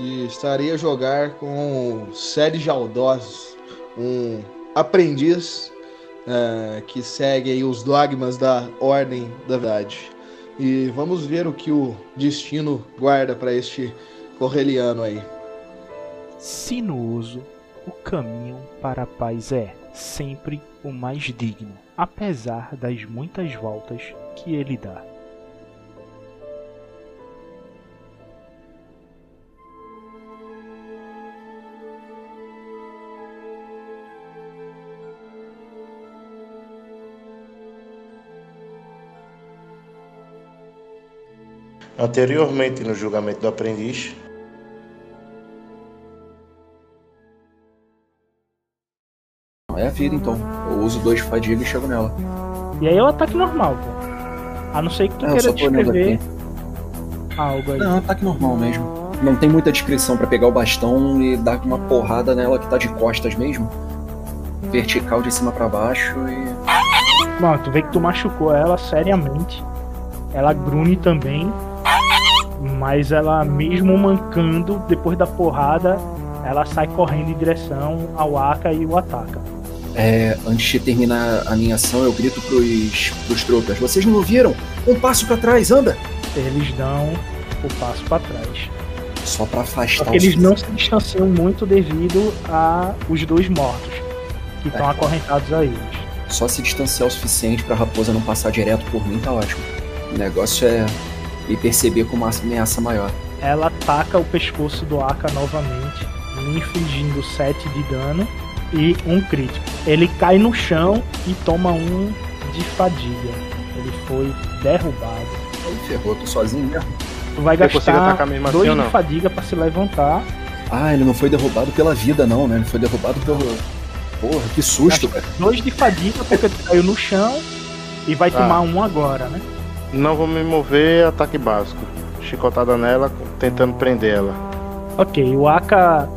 e estarei a jogar com Sérgio Aldosos, um aprendiz eh, que segue os dogmas da Ordem da Verdade. E vamos ver o que o destino guarda para este correliano aí. Sinuoso, o caminho para a paz é sempre o mais digno, apesar das muitas voltas que ele dá. Anteriormente, no julgamento do aprendiz, É a vida então. Eu uso dois de fadiga e chego nela. E aí é o ataque normal, pô. A não ser que tu É, queira descrever algo aí. Não, é um ataque normal mesmo. Não tem muita descrição pra pegar o bastão e dar uma porrada nela que tá de costas mesmo. Vertical de cima pra baixo e. Mano, tu vê que tu machucou ela seriamente. Ela grune também. Mas ela, mesmo mancando, depois da porrada, ela sai correndo em direção ao Aka e o ataca. É, antes de terminar a minha ação, eu grito pros, pros tropas. Vocês não ouviram? Um passo pra trás, anda! Eles dão o passo pra trás. Só pra Só afastar que os eles não se distanciam muito devido a os dois mortos que estão É. acorrentados a eles. Só se distanciar o suficiente pra raposa não passar direto por mim, tá ótimo. O negócio é me perceber como uma ameaça maior. Ela ataca o pescoço do Aka novamente, lhe infligindo 7 de dano e um crítico. Ele cai no chão e toma um de fadiga. Ele foi derrubado. Aí ferrou, tô sozinho mesmo. Tu vai Eu gastar assim dois ou de não? fadiga pra se levantar. Ah, ele não foi derrubado pela vida, não, né? Ele foi derrubado pelo. Porra, que susto, cara. Dois de fadiga porque tu caiu no chão e vai Ah. tomar um agora, né? Não vou me mover, ataque básico. Chicotada nela, tentando prender ela. Ok, o Aka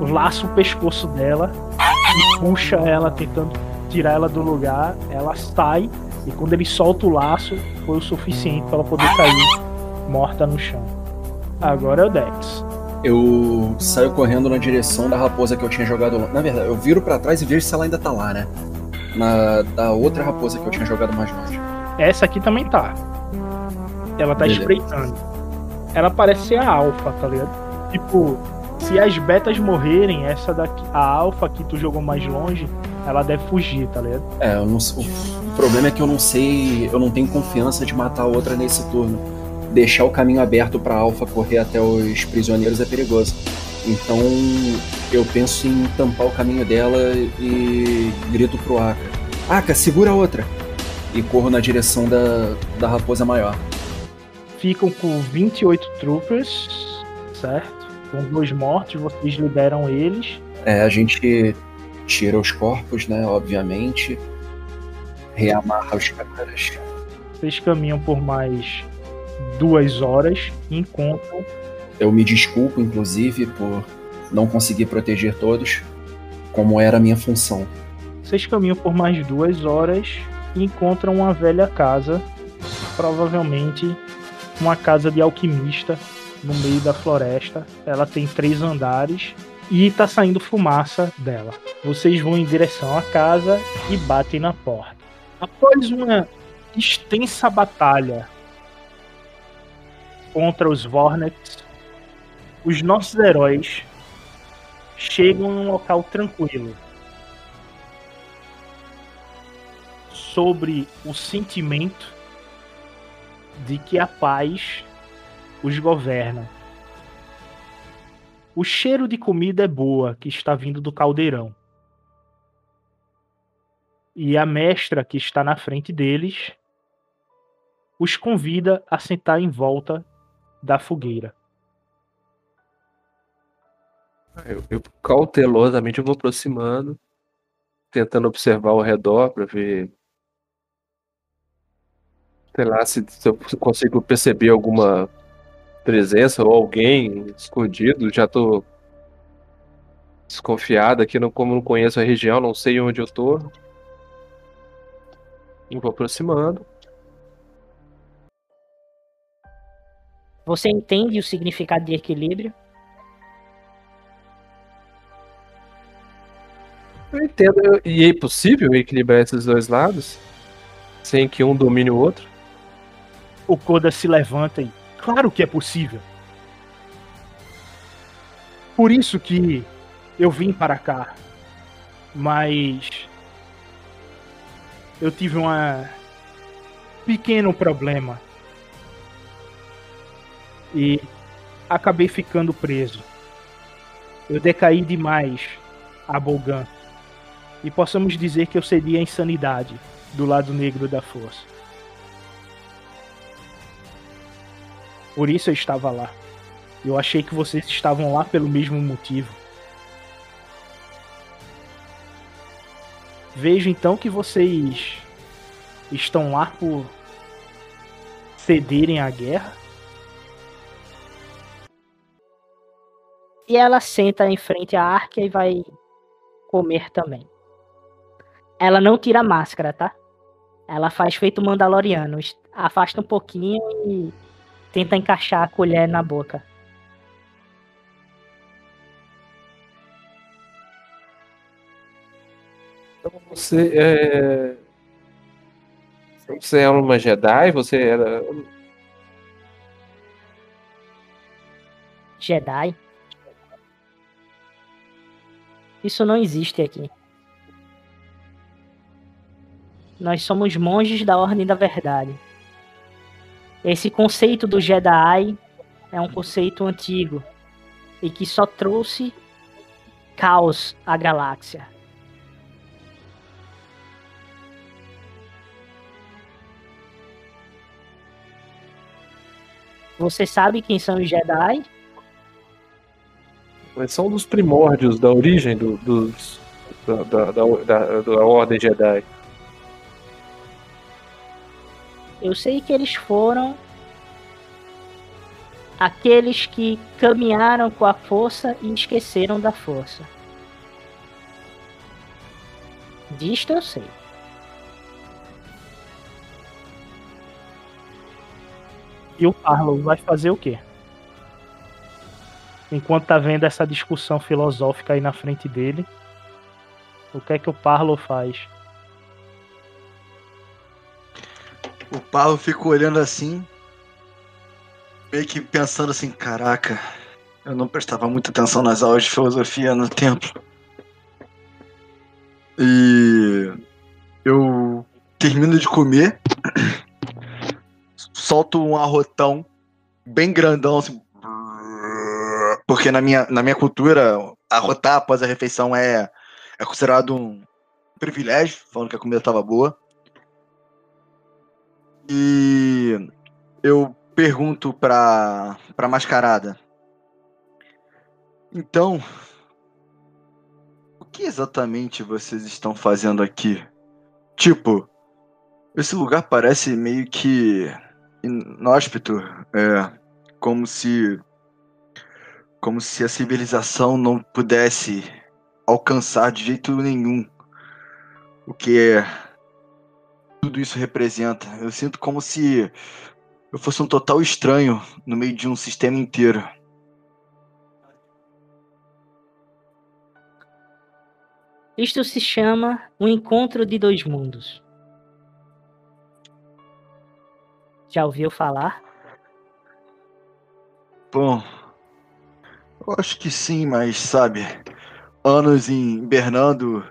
laça o pescoço dela e puxa ela, tentando tirar ela do lugar. Ela sai e quando ele solta o laço, foi o suficiente para ela poder cair morta no chão. Agora é o Dex. Eu saio correndo na direção da raposa que eu tinha jogado. Na verdade, eu viro pra trás e vejo se ela ainda tá lá, né? Na da outra raposa que eu tinha jogado mais longe. Essa aqui também tá. Ela tá Beleza. espreitando. Ela parece ser a alfa, tá ligado? Tipo, se as betas morrerem, essa daqui, a alfa que tu jogou mais longe, ela deve fugir, tá ligado? É, eu não sei- o problema é que eu não sei, eu não tenho confiança de matar a outra nesse turno. Deixar o caminho aberto pra Alpha correr até os prisioneiros é perigoso. Então eu penso em tampar o caminho dela e grito pro Aka: Aka, segura a outra! E corro na direção da, da raposa maior. ficam com 28 troopers, certo? Com dois mortos, vocês liberam eles. É, a gente tira os corpos, né? Obviamente. Reamarra os caras. Vocês caminham por mais duas horas e encontram Eu me desculpo, inclusive, por não conseguir proteger todos, como era a minha função. Vocês caminham por mais duas horas e encontram uma velha casa, provavelmente uma casa de alquimista no meio da floresta. Ela tem três andares e tá saindo fumaça dela. Vocês vão em direção à casa e batem na porta. Após uma extensa batalha contra os Vornets, os nossos heróis chegam em um local tranquilo. Sobre o sentimento de que a paz os governa. O cheiro de comida é boa que está vindo do caldeirão. E a mestra que está na frente deles os convida a sentar em volta da fogueira. Eu, eu cautelosamente eu vou aproximando, tentando observar ao redor para ver sei lá se, se eu consigo perceber alguma presença ou alguém escondido. Já tô desconfiado aqui, não, como não conheço a região, não sei onde eu tô. E vou aproximando. Você entende o significado de equilíbrio? Eu entendo. E é possível equilibrar esses dois lados? Sem que um domine o outro? O Koda se levanta. Claro que é possível. Por isso que eu vim para cá. Mas. Eu tive um pequeno problema. E acabei ficando preso. Eu decaí demais a Bolgan. E possamos dizer que eu seria a insanidade do lado negro da força. Por isso eu estava lá. Eu achei que vocês estavam lá pelo mesmo motivo. Vejo então que vocês estão lá por cederem à guerra. E ela senta em frente à arca e vai comer também. Ela não tira a máscara, tá? Ela faz feito Mandaloriano. Afasta um pouquinho e tenta encaixar a colher na boca. Então você é. Você é uma Jedi? Você era. Jedi? Isso não existe aqui. Nós somos monges da Ordem da Verdade. Esse conceito do Jedi é um conceito antigo e que só trouxe caos à galáxia. Você sabe quem são os Jedi? São dos primórdios da origem do, dos, da, da, da, da Ordem Jedi. Eu sei que eles foram aqueles que caminharam com a força e esqueceram da força. Disto eu sei. E o Carlo vai fazer o quê? Enquanto tá vendo essa discussão filosófica aí na frente dele, o que é que o Parlo faz? O Paulo fica olhando assim, meio que pensando assim, caraca, eu não prestava muita atenção nas aulas de filosofia no templo. E eu termino de comer, solto um arrotão bem grandão, assim, porque na minha, na minha cultura, arrotar após a refeição é, é considerado um privilégio, falando que a comida estava boa. E eu pergunto pra, pra mascarada. Então, o que exatamente vocês estão fazendo aqui? Tipo, esse lugar parece meio que inóspito, é como se como se a civilização não pudesse alcançar de jeito nenhum o que é tudo isso representa. Eu sinto como se eu fosse um total estranho no meio de um sistema inteiro. Isto se chama um encontro de dois mundos. Já ouviu falar? Bom, eu acho que sim, mas sabe, anos em hibernando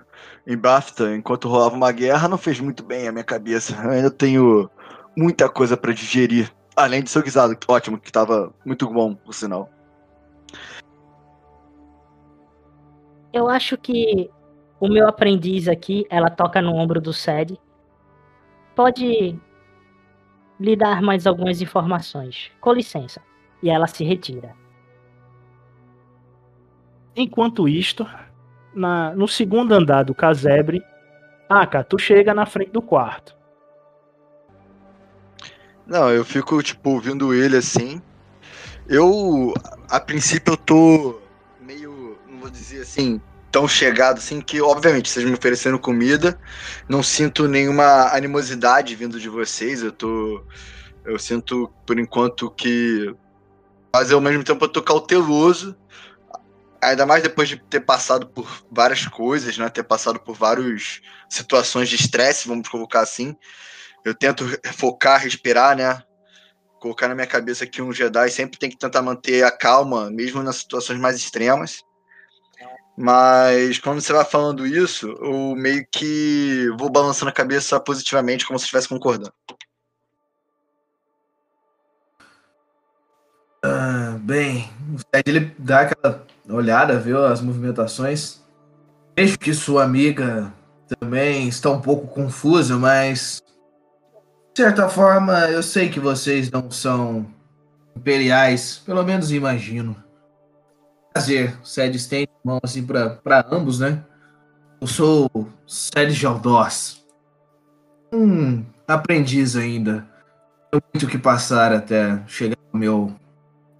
em BAFTA enquanto rolava uma guerra não fez muito bem a minha cabeça. Eu ainda tenho muita coisa para digerir. Além de seu guisado, ótimo, que tava muito bom, por sinal. Eu acho que o meu aprendiz aqui, ela toca no ombro do Sed. Pode lhe dar mais algumas informações. Com licença. E ela se retira. Enquanto isto, na- no segundo andar do casebre, Aka, tu chega na frente do quarto. Não, eu fico, tipo, ouvindo ele assim. Eu, a princípio, eu tô meio, não vou dizer assim, tão chegado assim, que, obviamente, vocês me oferecendo comida, não sinto nenhuma animosidade vindo de vocês. Eu tô. Eu sinto, por enquanto, que. Mas ao mesmo tempo eu tô cauteloso. Ainda mais depois de ter passado por várias coisas, né? Ter passado por várias situações de estresse, vamos colocar assim. Eu tento focar, respirar, né? Colocar na minha cabeça que um Jedi sempre tem que tentar manter a calma, mesmo nas situações mais extremas. Mas quando você vai falando isso, eu meio que vou balançando a cabeça positivamente, como se estivesse concordando. Ah, bem, o Ted ele dá aquela olhada, viu as movimentações. Vejo que sua amiga também está um pouco confusa, mas de certa forma eu sei que vocês não são imperiais, pelo menos imagino. Prazer, o Sed estende mão assim para ambos, né? Eu sou Sed Jaldós. Um aprendiz ainda. Tenho muito o que passar até chegar ao meu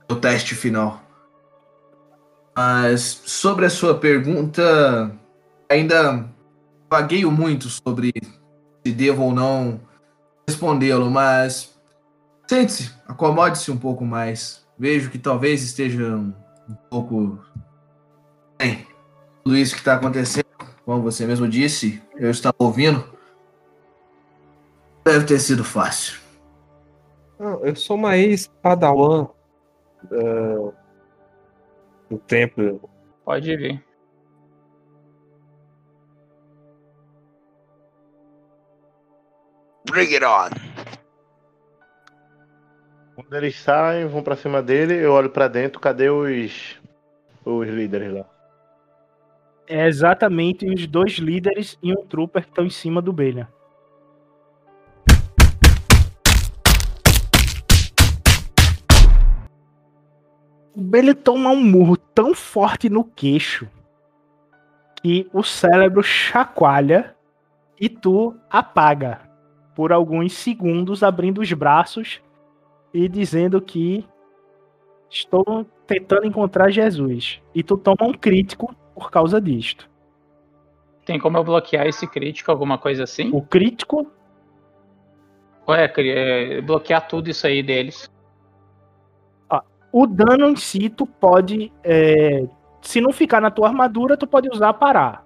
o teste final. Mas sobre a sua pergunta, ainda vagueio muito sobre se devo ou não respondê-lo, mas sente-se, acomode-se um pouco mais. Vejo que talvez esteja um, pouco. Bem, tudo isso que está acontecendo, como você mesmo disse, eu estava ouvindo. Deve ter sido fácil. Não, eu sou uma ex-padawan uh, do templo. Pode vir. Bring it on! Quando eles saem, vão pra cima dele, eu olho pra dentro, cadê os. os líderes lá? É exatamente os dois líderes e um trooper que estão em cima do Belian. O Belian toma um murro tão forte no queixo que o cérebro chacoalha e tu apaga por alguns segundos, abrindo os braços e dizendo que estou tentando encontrar Jesus. E tu toma um crítico por causa disto. Tem como eu bloquear esse crítico, alguma coisa assim? O crítico Ué, é, bloquear tudo isso aí deles. O dano em si, tu pode. é, se não ficar na tua armadura, tu pode usar parar.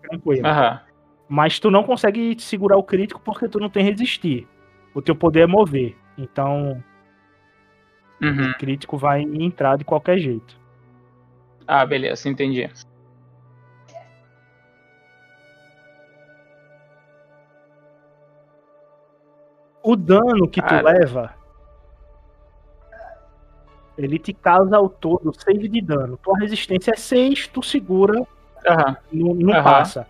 Tranquilo. Aham. Mas tu não consegue segurar o crítico porque tu não tem resistir. O teu poder é mover. Então, Uhum. o crítico vai entrar de qualquer jeito. Ah, beleza, entendi. O dano que tu Cara. leva. Ele te causa ao todo 6 de dano. Tua resistência é 6, tu segura, Aham. não, não Aham. passa.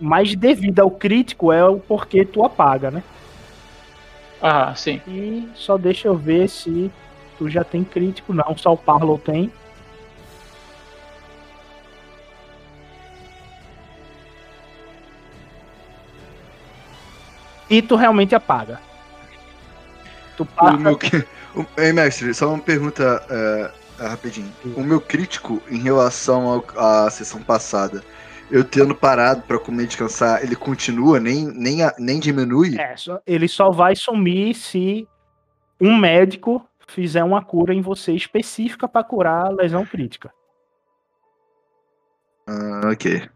Mas devido ao crítico é o porquê tu apaga, né? Aham, sim. E só deixa eu ver se tu já tem crítico. Não, só o Parlow tem. E tu realmente apaga. Tu O passa. Ei, mestre, só uma pergunta é, é, rapidinho. O meu crítico em relação ao- à sessão passada eu tendo parado pra comer e descansar, ele continua, nem, nem, nem diminui? É, só- ele só vai sumir se um médico fizer uma cura em você específica pra curar a lesão crítica. Ah, ok.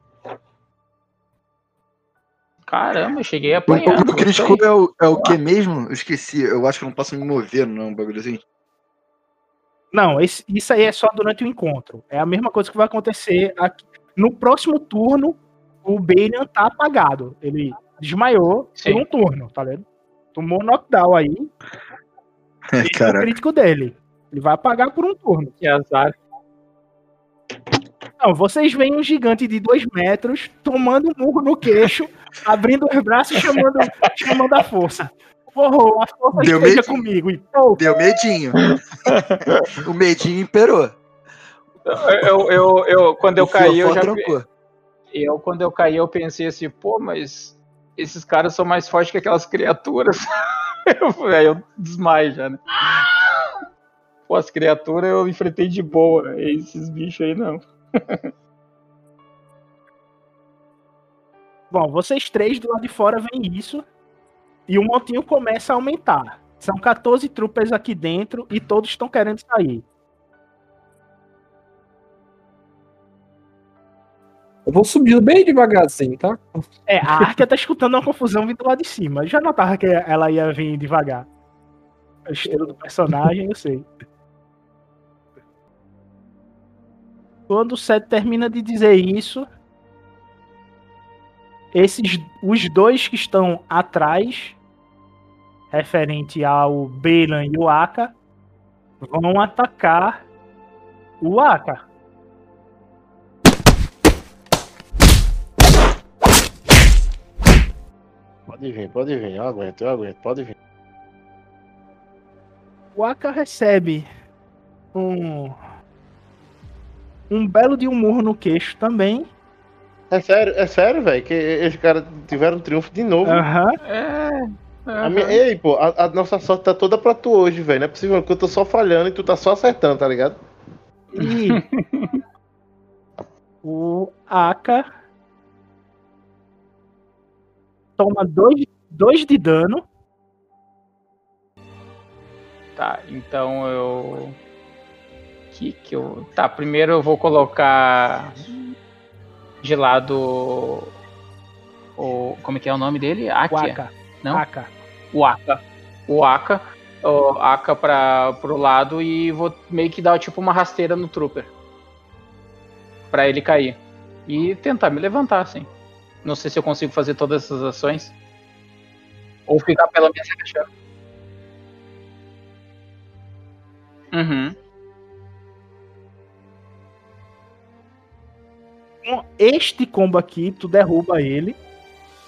Caramba, eu cheguei a O apanhar. ponto gostei. crítico é o, é o que mesmo? Eu esqueci. Eu acho que eu não posso me mover, não, um bagulho assim. Não, esse- isso aí é só durante o encontro. É a mesma coisa que vai acontecer aqui. No próximo turno, o Balian tá apagado. Ele desmaiou Sim. por um turno, tá ligado? Tomou knockdown aí. É o Caraca. crítico dele. Ele vai apagar por um turno. Que azar. Não, vocês veem um gigante de dois metros tomando um murro no queixo, abrindo os braços e chamando, chamando a força. Porra, a força Deu esteja medinho. comigo. E, pô, Deu medinho. o medinho imperou. Eu, eu, eu, quando eu O caí, eu já. trancou. Eu, quando eu caí, eu pensei assim, pô, mas esses caras são mais fortes que aquelas criaturas. eu, aí eu desmaio já, né? Pô, as criaturas eu enfrentei de boa. e Esses bichos aí não. Bom, vocês três do lado de fora veem isso e o montinho começa a aumentar. São 14 troopers aqui dentro e todos estão querendo sair. Eu vou subindo bem devagarzinho, tá? É, a Arkia tá escutando uma confusão vindo lá de cima. Eu já notava que ela ia vir devagar. O estilo do personagem, eu sei. Quando o Seth termina de dizer isso, esses os dois que estão atrás, referente ao Beilan e o Aka, vão atacar o Aka. Pode vir, pode vir. Eu aguento, eu aguento. Pode vir. O Aka recebe um um belo de um murro no queixo também. É sério, é sério, velho, que esses caras tiveram triunfo de novo. Aham. É. A minha- Ei, pô, a, a nossa sorte tá toda pra tu hoje, velho. Não é possível que eu tô só falhando e tu tá só acertando, tá ligado? E o Aka toma dois, dois de dano. Tá, então eu. Que que eu. Tá, primeiro eu vou colocar de lado o. Como é que é o nome dele? Akia? Aka. Não? Aka. O Aka. O Aka. O Aka pra, pro lado e vou meio que dar tipo uma rasteira no Trooper. Pra ele cair. E tentar me levantar, assim. Não sei se eu consigo fazer todas essas ações. Ou ficar pelo menos agachando. Uhum. Com este combo aqui, tu derruba ele.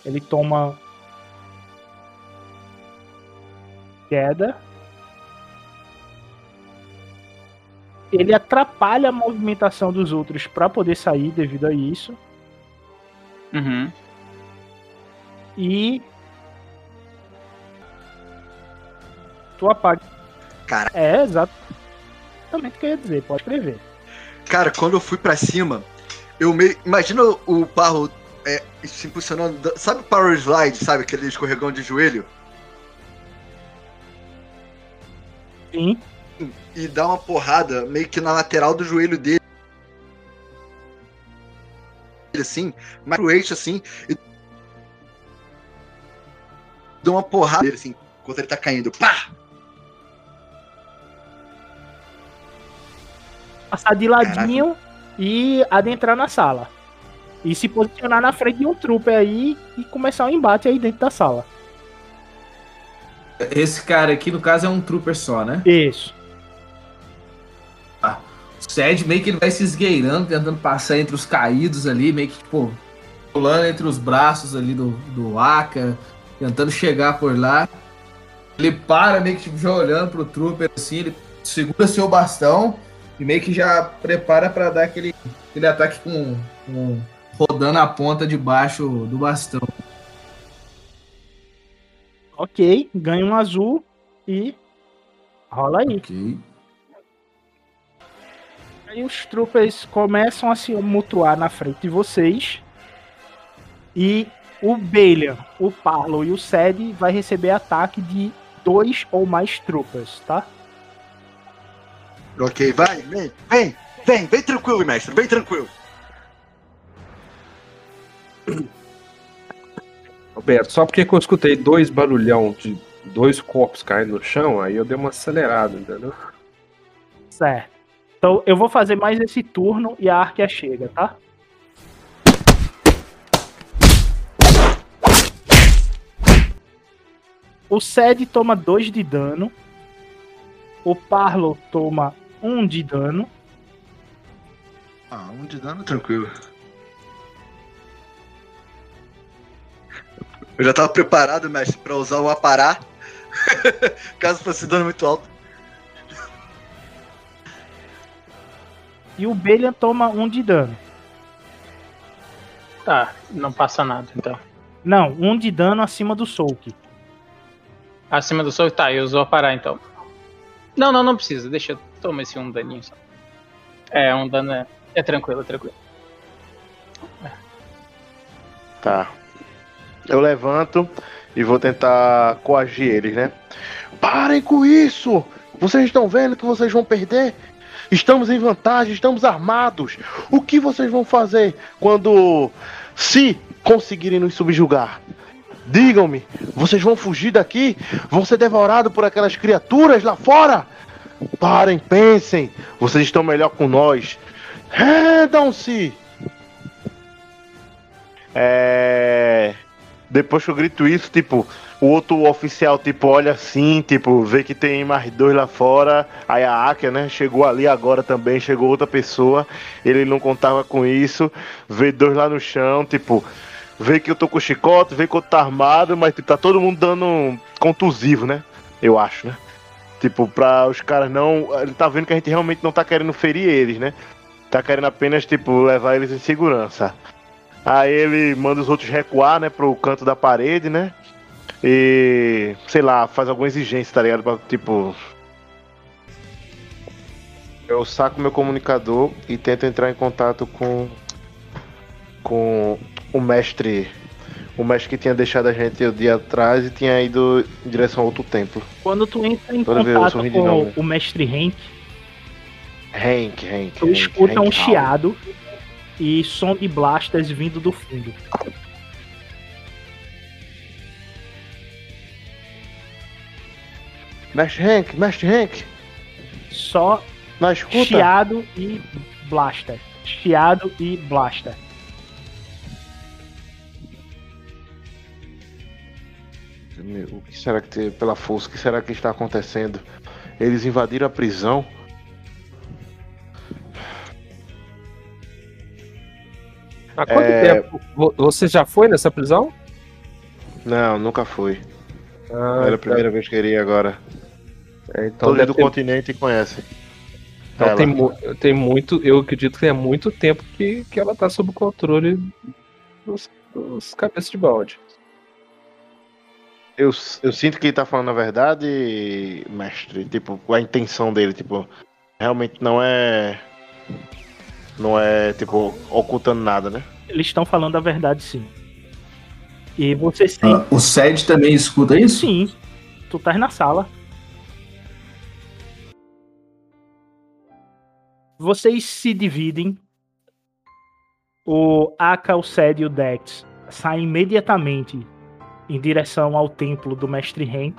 Ele toma queda. Ele atrapalha a movimentação dos outros para poder sair devido a isso. Uhum. E tu apaga. Cara. É, exatamente o que eu ia dizer, pode escrever. Cara, quando eu fui pra cima, eu meio. Imagina o Parro é, se impulsionando. Sabe o Power Slide, sabe? Aquele escorregão de joelho? Sim. E dá uma porrada meio que na lateral do joelho dele. Assim, mais pro eixo assim. E dá uma porrada nele assim, enquanto ele tá caindo. Pá! Passar de ladinho e adentrar na sala. E se posicionar na frente de um trooper aí e começar um embate aí dentro da sala. Esse cara aqui, no caso, é um trooper só, né? Isso. O Sed meio que ele vai se esgueirando, tentando passar entre os caídos ali, meio que, tipo, pulando entre os braços ali do, do Aka, tentando chegar por lá. Ele para, meio que tipo, já olhando pro trooper assim, ele segura seu bastão e meio que já prepara pra dar aquele, aquele ataque com, com- rodando a ponta de baixo do bastão. Ok, ganha um azul e rola aí. Ok. Aí os troopers começam a se mutuar na frente de vocês. E o Balian, o Parlo e o Sed vai receber ataque de dois ou mais tropas, tá? Ok, vai, vem, vem, vem, vem tranquilo, mestre, vem tranquilo. Roberto, só porque que eu escutei dois barulhão de dois corpos caindo no chão, aí eu dei uma acelerada, entendeu? Certo. Então eu vou fazer mais esse turno e a Arquia chega, tá? O Sed toma 2 de dano. O Parlo toma 1 um de dano. Ah, um de dano tranquilo. Eu já tava preparado, mestre, pra usar o aparar. Caso fosse dano muito alto. E o Belian toma 1 um de dano. Tá, não passa nada então. Não, 1 um de dano acima do Soak. Acima do sol, tá, eu vou parar então. Não, não, não precisa, deixa eu tomar esse um daninho só. É, um dano é, é tranquilo, é tranquilo. Tá. Eu levanto e vou tentar coagir eles, né? Parem com isso! Vocês estão vendo que vocês vão perder? Estamos em vantagem, estamos armados. O que vocês vão fazer quando se conseguirem nos subjugar? Digam-me, vocês vão fugir daqui? Vão ser devorados por aquelas criaturas lá fora? Parem, pensem. Vocês estão melhor com nós. Rendam-se! É. Depois que eu grito isso, tipo, o outro oficial, tipo, olha assim, tipo, vê que tem mais dois lá fora. Aí a Akia, né, chegou ali agora também, chegou outra pessoa. Ele não contava com isso. Vê dois lá no chão, tipo, vê que eu tô com chicote, vê que eu tô armado, mas tipo, tá todo mundo dando um contusivo, né? Eu acho, né? Tipo, pra os caras não. Ele tá vendo que a gente realmente não tá querendo ferir eles, né? Tá querendo apenas, tipo, levar eles em segurança. Aí ele manda os outros recuar, né, pro canto da parede, né? E. sei lá, faz alguma exigência, tá ligado? Pra, tipo. Eu saco meu comunicador e tento entrar em contato com. com o mestre. O mestre que tinha deixado a gente o dia atrás e tinha ido em direção a outro templo. Quando tu entra em Toda contato com nome. o mestre Henk, Hank, Hank. tu Hank, escuta Hank um chiado e som de blasters vindo do fundo. Mestre Hank, Mestre Hank. Só chiado e blaster. Chiado e blaster. O que será que tem, pela força, o que será que está acontecendo? Eles invadiram a prisão. Há quanto É. tempo? Vo- Você já foi nessa prisão? Não, nunca fui. Ah, Era a primeira vez que iria agora. é, então Todos do ter- continente conhecem. então ela. tem, mu- tem muito, eu acredito que é muito tempo que, que ela tá sob o controle dos, dos cabeças de balde. Eu, eu sinto que ele tá falando a verdade, mestre. Tipo, a intenção dele, tipo, realmente não é. Não é, tipo, ocultando nada, né? Eles estão falando a verdade sim. E você sim. Ah, o Sed também escuta isso? Sim. Tu tá na sala. Vocês se dividem. O Aka, o Sed e o Dex saem imediatamente em direção ao templo do Mestre Henk.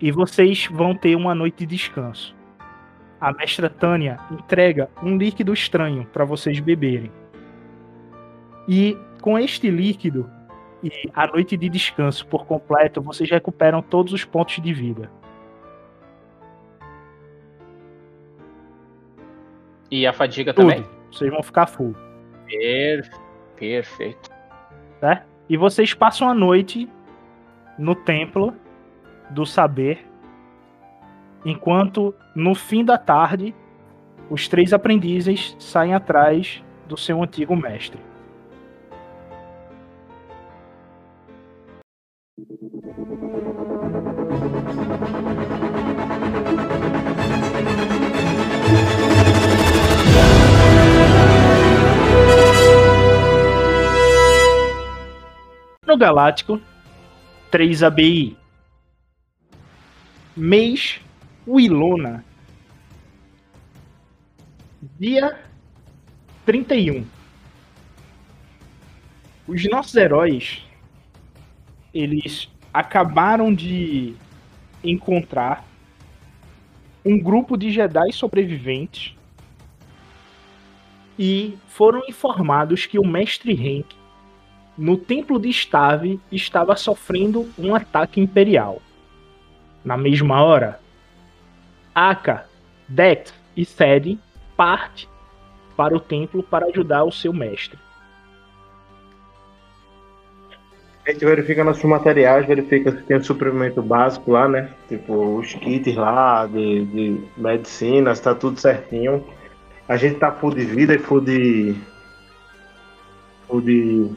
E vocês vão ter uma noite de descanso. A mestra Tânia entrega um líquido estranho para vocês beberem. E com este líquido e a noite de descanso por completo, vocês recuperam todos os pontos de vida. E a fadiga Tudo. também? Vocês vão ficar full, Per- Perfeito. certo? E vocês passam a noite no templo do saber, enquanto no fim da tarde os três aprendizes saem atrás do seu antigo mestre. Galáctico 3 ABI. Mês Wilona. Dia 31. Os nossos heróis eles acabaram de encontrar um grupo de Jedi sobreviventes e foram informados que o mestre Henk no templo de Stave estava sofrendo um ataque imperial. Na mesma hora, Aka, Dex e Sed parte para o templo para ajudar o seu mestre. A gente verifica nossos materiais, verifica se tem o suprimento básico lá, né? Tipo, os kits lá de, de medicina, se tá tudo certinho. A gente tá full de vida e full de. full de.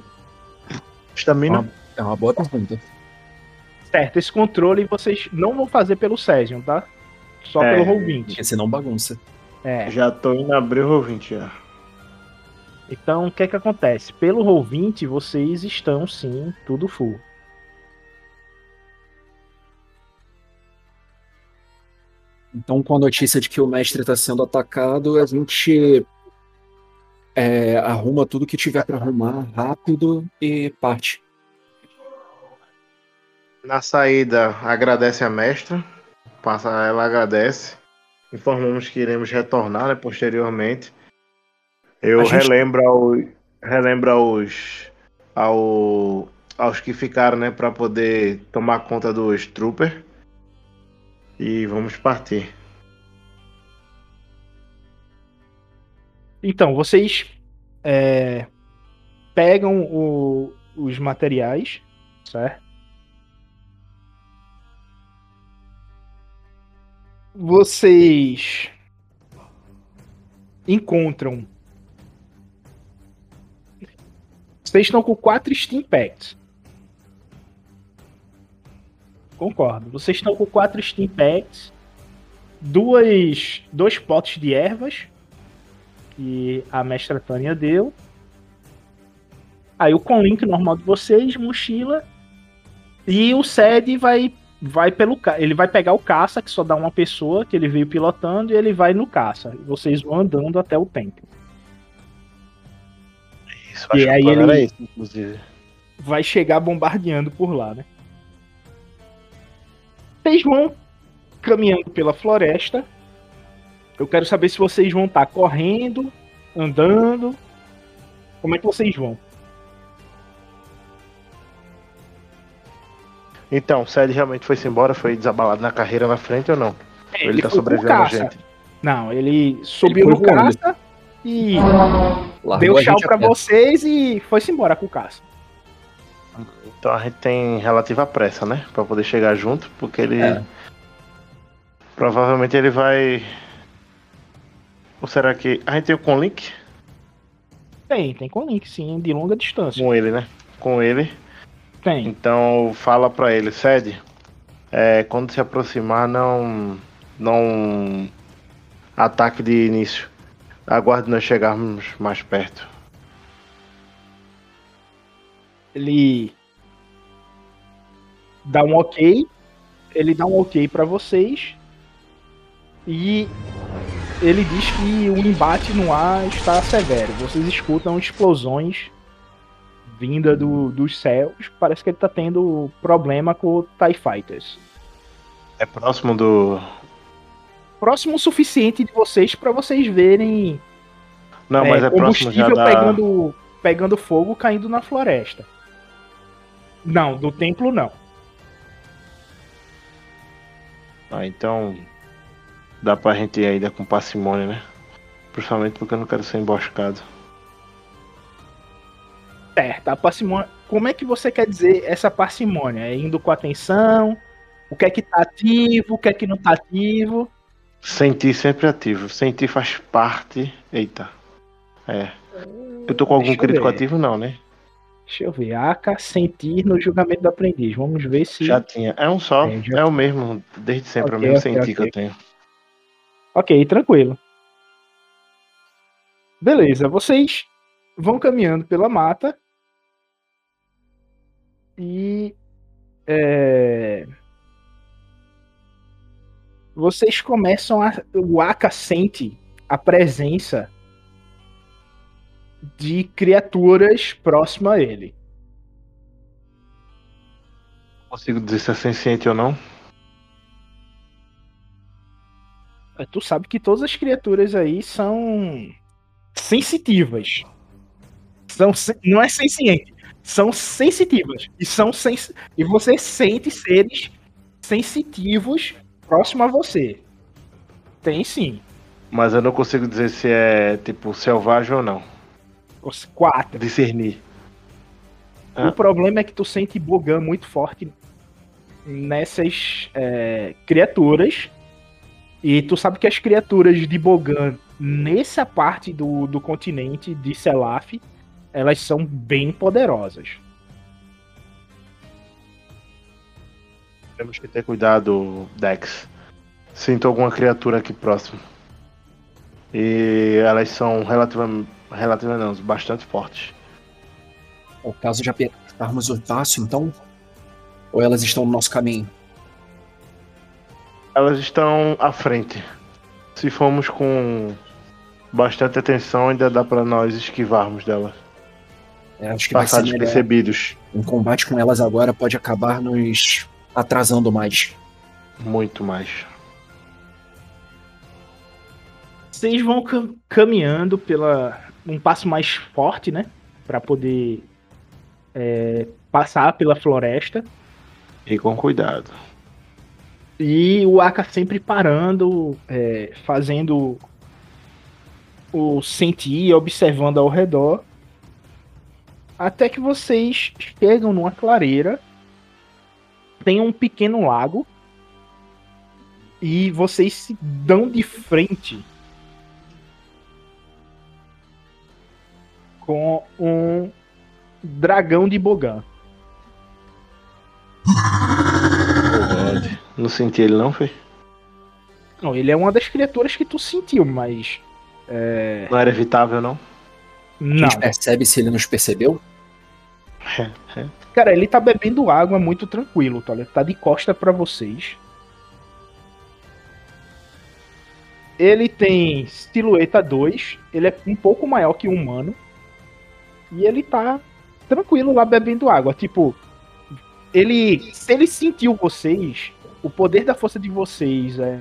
Estamina. É uma boa pergunta. Certo, esse controle vocês não vão fazer pelo Cesium, tá? Só É, pelo Roll20. Porque senão bagunça. É. Já tô indo abrir o Roll20 já. Então, o que é que acontece? Pelo Roll20, vocês estão sim, tudo full. Então, com a notícia de que o mestre está sendo atacado, a gente é, arruma tudo que tiver para arrumar rápido e parte. Na saída, agradece a mestra. Passa, ela agradece. Informamos que iremos retornar né, posteriormente. Eu gente- relembro, ao, relembro aos, ao, aos que ficaram né, para poder tomar conta dos troopers. E vamos partir. Então, vocês é, pegam o- os materiais, certo? Vocês encontram. Vocês estão com quatro Steam Packs. Concordo. Vocês estão com quatro Steam Packs, duas, dois potes de ervas que a mestra Tânia deu. Aí o conlink normal de vocês, mochila. E o Sed vai vai pelo ele vai pegar o caça que só dá uma pessoa que ele veio pilotando e ele vai no caça. Vocês vão andando até o templo. Isso, E aí ele- esse, inclusive. vai chegar bombardeando por lá, né? Vocês vão caminhando pela floresta. Eu quero saber se vocês vão estar correndo, andando. Como é que vocês vão? Então, o Sed realmente foi-se embora, foi desabalado na carreira na frente ou não? É, Ou ele, tá foi sobrevivendo a gente? Não, ele subiu foi no caça e Largou deu tchau pra vocês e foi-se embora com o caça. Então a gente tem relativa pressa, né? Pra poder chegar junto, porque ele. É. Provavelmente ele vai. Ou será que. A gente tem o Conlink Tem, tem com link, sim, de longa distância. com ele, né? Com ele. Tem. Então fala pra ele, Sede. É, quando se aproximar, não. Não. Ataque de início. Aguarde nós chegarmos mais perto. Ele dá um ok, ele dá um ok pra vocês e ele diz que o embate no ar está severo. Vocês escutam explosões vinda do, dos céus. Parece que ele tá tendo problema com o TIE Fighters. É próximo do. Próximo o suficiente de vocês pra vocês verem Não, é, mas é próximo já combustível da. pegando, pegando fogo caindo na floresta. Não, do templo não. Ah, então. Dá pra gente ir ainda com parcimônia, né? Principalmente porque eu não quero ser emboscado. Certo, a parcimônia. Como é que você quer dizer essa parcimônia? É indo com atenção? O que é que tá ativo? O que é que não tá ativo? Sentir sempre ativo. Sentir faz parte. Eita. É. Eu tô com algum Deixa crítico ver. ativo, não, né? Deixa eu ver. Aka sentir no julgamento do aprendiz. Vamos ver se. Já tinha. É um só. É, já- É o mesmo. Desde sempre, é o mesmo ok, sentir que ok. eu tenho. Ok, tranquilo. Beleza, vocês vão caminhando pela mata. E. é, Vocês começam a. O Aka sente a presença de criaturas próximas a ele. Consigo dizer se é senciente ou não? Tu sabe que todas as criaturas aí são sensitivas. São, não é senciente, são sensitivas. E, são sens e você sente seres sensitivos próximo a você. Tem sim. Mas eu não consigo dizer se é tipo selvagem ou não. Os quatro. Discernir. Ah. O problema é que tu sente Bogan muito forte nessas é, criaturas. E tu sabe que as criaturas de Bogan, nessa parte do, do continente de Selaf, elas são bem poderosas. Temos que ter cuidado, Dex. Sinto alguma criatura aqui próximo. E elas são relativamente, relativamente não, bastante fortes. É o caso de apertarmos o passo, então? Ou elas estão no nosso caminho? Elas estão à frente. Se formos com bastante atenção, ainda dá pra nós esquivarmos delas. É, acho que Passar despercebidos. Um combate com elas agora pode acabar nos atrasando mais. Muito mais. Vocês vão cam- caminhando pela um passo mais forte, né, Pra poder é, passar pela floresta. E com cuidado. E o Aka sempre parando, é, fazendo o sentir, observando ao redor. Até que vocês chegam numa clareira. Tem um pequeno lago. E vocês se dão de frente com um dragão de Bogan. Não senti ele não, foi? Não, ele é uma das criaturas que tu sentiu, mas. É... Não era evitável, não? A Não. gente percebe se ele nos percebeu? Cara, ele tá bebendo água muito tranquilo, tá? ligado? Tá de costa pra vocês. Ele tem silhueta 2, ele é um pouco maior que um humano. E ele tá tranquilo lá bebendo água. Tipo, ele. Se ele sentiu vocês, o poder da força de vocês é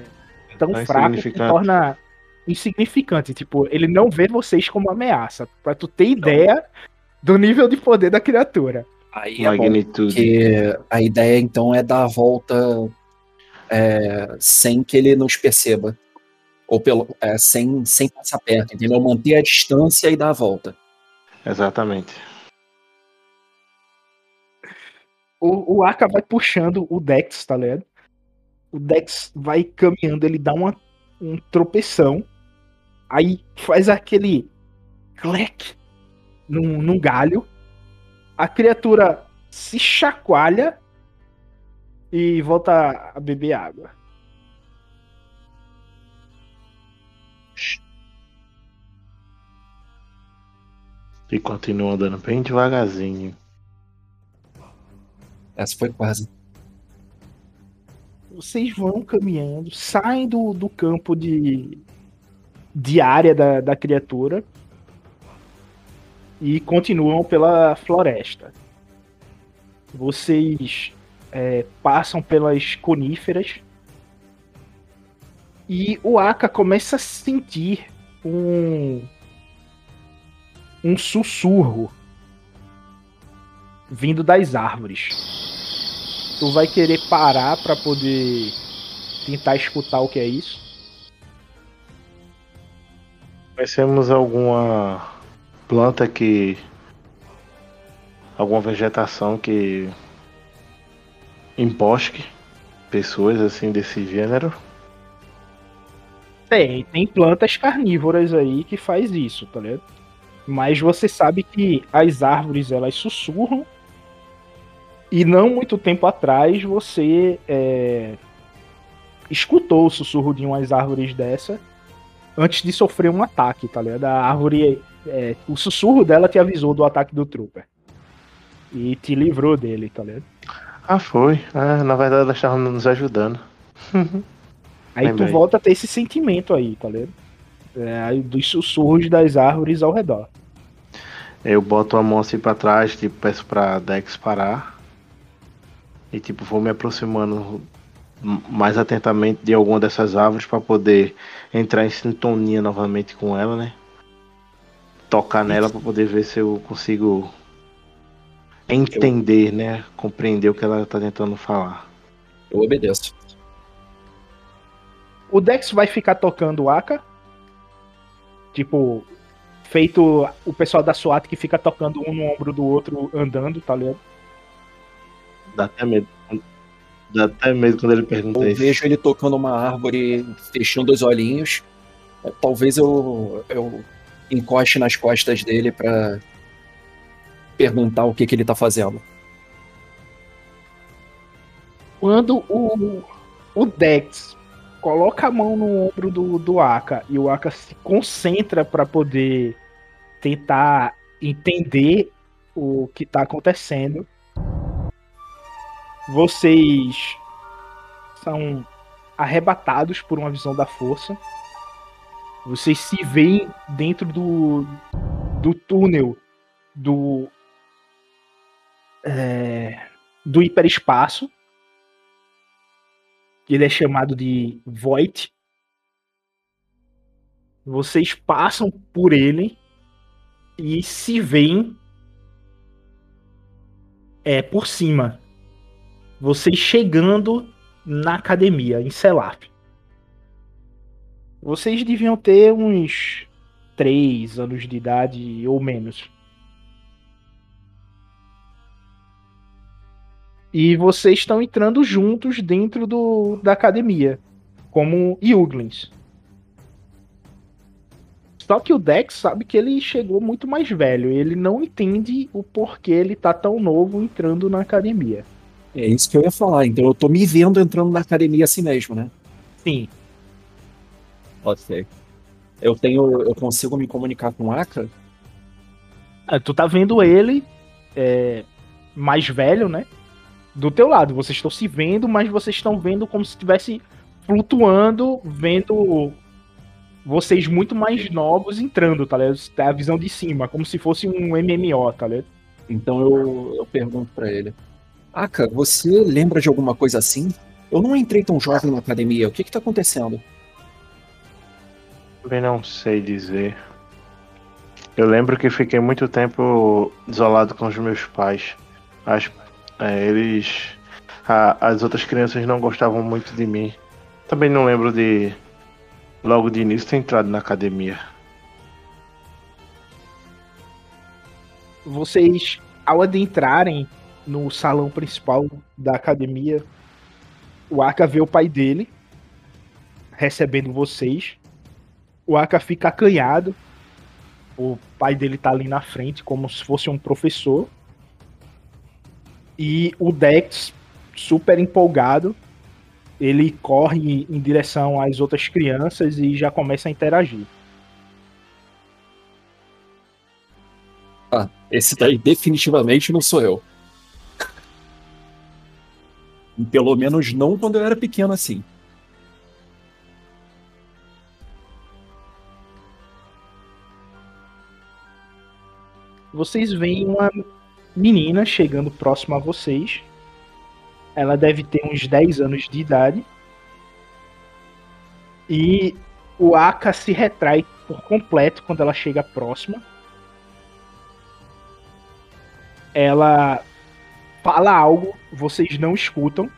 tão Tá fraco que torna insignificante. Tipo, ele não vê vocês como ameaça. Pra tu ter ideia do nível de poder da criatura. Aí é Magnitude. porque a ideia então é dar a volta é, sem que ele nos perceba. Ou pelo, é, sem, sem passar perto, entendeu? Manter a distância e dar a volta. Exatamente. O, o Aka vai puxando o Dex, tá ligado? O Dex vai caminhando, ele dá uma, um tropeção. Aí faz aquele clec num, num galho. A criatura se chacoalha e volta a beber água. E continua andando bem devagarzinho. Essa foi quase. Vocês vão caminhando, saem do, do campo de, de área da, da criatura e continuam pela floresta. Vocês é, passam pelas coníferas e o Aka começa a sentir um, um sussurro vindo das árvores. Tu vai querer parar pra poder tentar escutar o que é isso? Conhecemos alguma planta que. alguma vegetação que. embosque pessoas assim desse gênero? Tem, tem plantas carnívoras aí que faz isso, tá ligado? Mas você sabe que as árvores elas sussurram e não muito tempo atrás você é, escutou o sussurro de umas árvores dessa antes de sofrer um ataque, tá ligado? A árvore, é, o sussurro dela te avisou do ataque do Trooper. e te livrou dele, tá ligado? Ah, foi. Ah, na verdade, elas estavam nos ajudando. Aí Lembrei. tu volta a ter esse sentimento aí, tá ligado? É, dos sussurros das árvores ao redor. Eu boto a mão assim pra trás, tipo, peço pra Dex parar. E tipo, vou me aproximando mais atentamente de alguma dessas árvores pra poder entrar em sintonia novamente com ela, né? Tocar nela pra poder ver se eu consigo entender, né? Compreender o que ela tá tentando falar. Eu obedeço. O Dex vai ficar tocando o Aka. Tipo, feito o pessoal da SWAT que fica tocando um no ombro do outro andando, tá ligado? Dá até medo. Dá até medo quando ele pergunta Eu isso. vejo ele tocando uma árvore, fechando os olhinhos. É, Talvez eu, eu encoste nas costas dele pra perguntar o que, que ele tá fazendo. Quando o, o Dex coloca a mão no ombro do, do Aka e o Aka se concentra pra poder tentar entender o que tá acontecendo, vocês são arrebatados por uma visão da força. Vocês se veem dentro do, do túnel do é, do hiperespaço. Ele é chamado de Void. Vocês passam por ele e se veem é, por cima. Vocês chegando na academia, em Selaf. Vocês deviam ter uns 3 anos de idade ou menos. E vocês estão entrando juntos dentro do, da academia, como Yuglins. Só que o Dex sabe que ele chegou muito mais velho. Ele não entende o porquê ele tá tão novo entrando na academia. É isso que eu ia falar. Então eu tô me vendo entrando na academia assim mesmo, né? Sim. Pode ser. Eu tenho. Eu consigo me comunicar com o Aka? Ah, tu tá vendo ele é, mais velho, né? Do teu lado. Vocês estão se vendo, mas vocês estão vendo como se estivesse flutuando, vendo vocês muito mais novos entrando, tá ligado? É a visão de cima, como se fosse um MMO, tá ligado? Então eu, eu pergunto pra ele. Aka, você lembra de alguma coisa assim? Eu não entrei tão jovem na academia. O que que tá acontecendo? Também não sei dizer. Eu lembro que fiquei muito tempo isolado com os meus pais. As, é, eles. a- as outras crianças não gostavam muito de mim. Também não lembro de. Logo de início ter entrado na academia. Vocês, ao adentrarem no salão principal da academia, o Aka vê o pai dele recebendo vocês. O Aka fica acanhado. O pai dele tá ali na frente, como se fosse um professor. E o Dex, super empolgado, ele corre em direção às outras crianças e já começa a interagir. Ah, esse daí definitivamente não sou eu. Pelo menos não quando eu era pequeno assim. Vocês veem uma menina chegando próximo a vocês. Ela deve ter uns 10 anos de idade. E o Aka se retrai por completo quando ela chega próxima. Ela fala algo, vocês não escutam.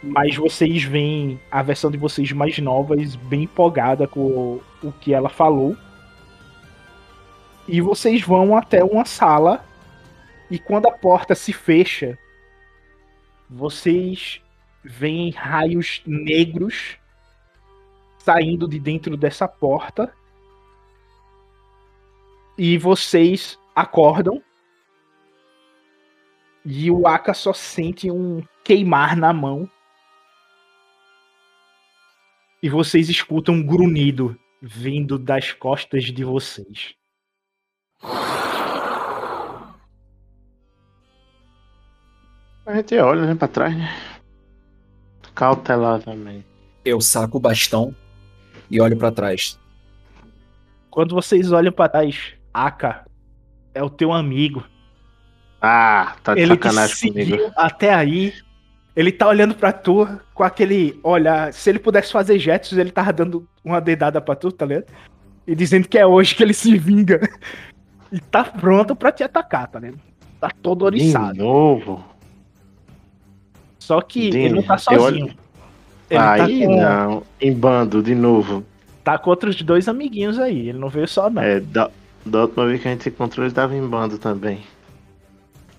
Mas vocês veem a versão de vocês mais novas bem empolgada com o, o que ela falou. E vocês vão até uma sala. E quando a porta se fecha, vocês veem raios negros saindo de dentro dessa porta. E vocês acordam. E o Aka só sente um queimar na mão. E vocês escutam um grunhido vindo das costas de vocês. A gente olha, né, pra trás, né? Cautelosamente. Eu saco o bastão e olho pra trás. Quando vocês olham pra trás, Aka é o teu amigo. Ah, tá de ele sacanagem seguiu comigo. até aí. Ele tá olhando pra tu com aquele olhar. Se ele pudesse fazer gestos, ele tava dando uma dedada pra tu, tá ligado? E dizendo que é hoje que ele se vinga. E tá pronto pra te atacar, tá ligado? Tá todo De oriçado. novo. Só que De- ele não tá sozinho. olho- Ele tá Aí com, não, em bando, de novo. tá com outros dois amiguinhos aí. Ele não veio só, não. É, da, da última vez que a gente se encontrou, ele tava em bando também.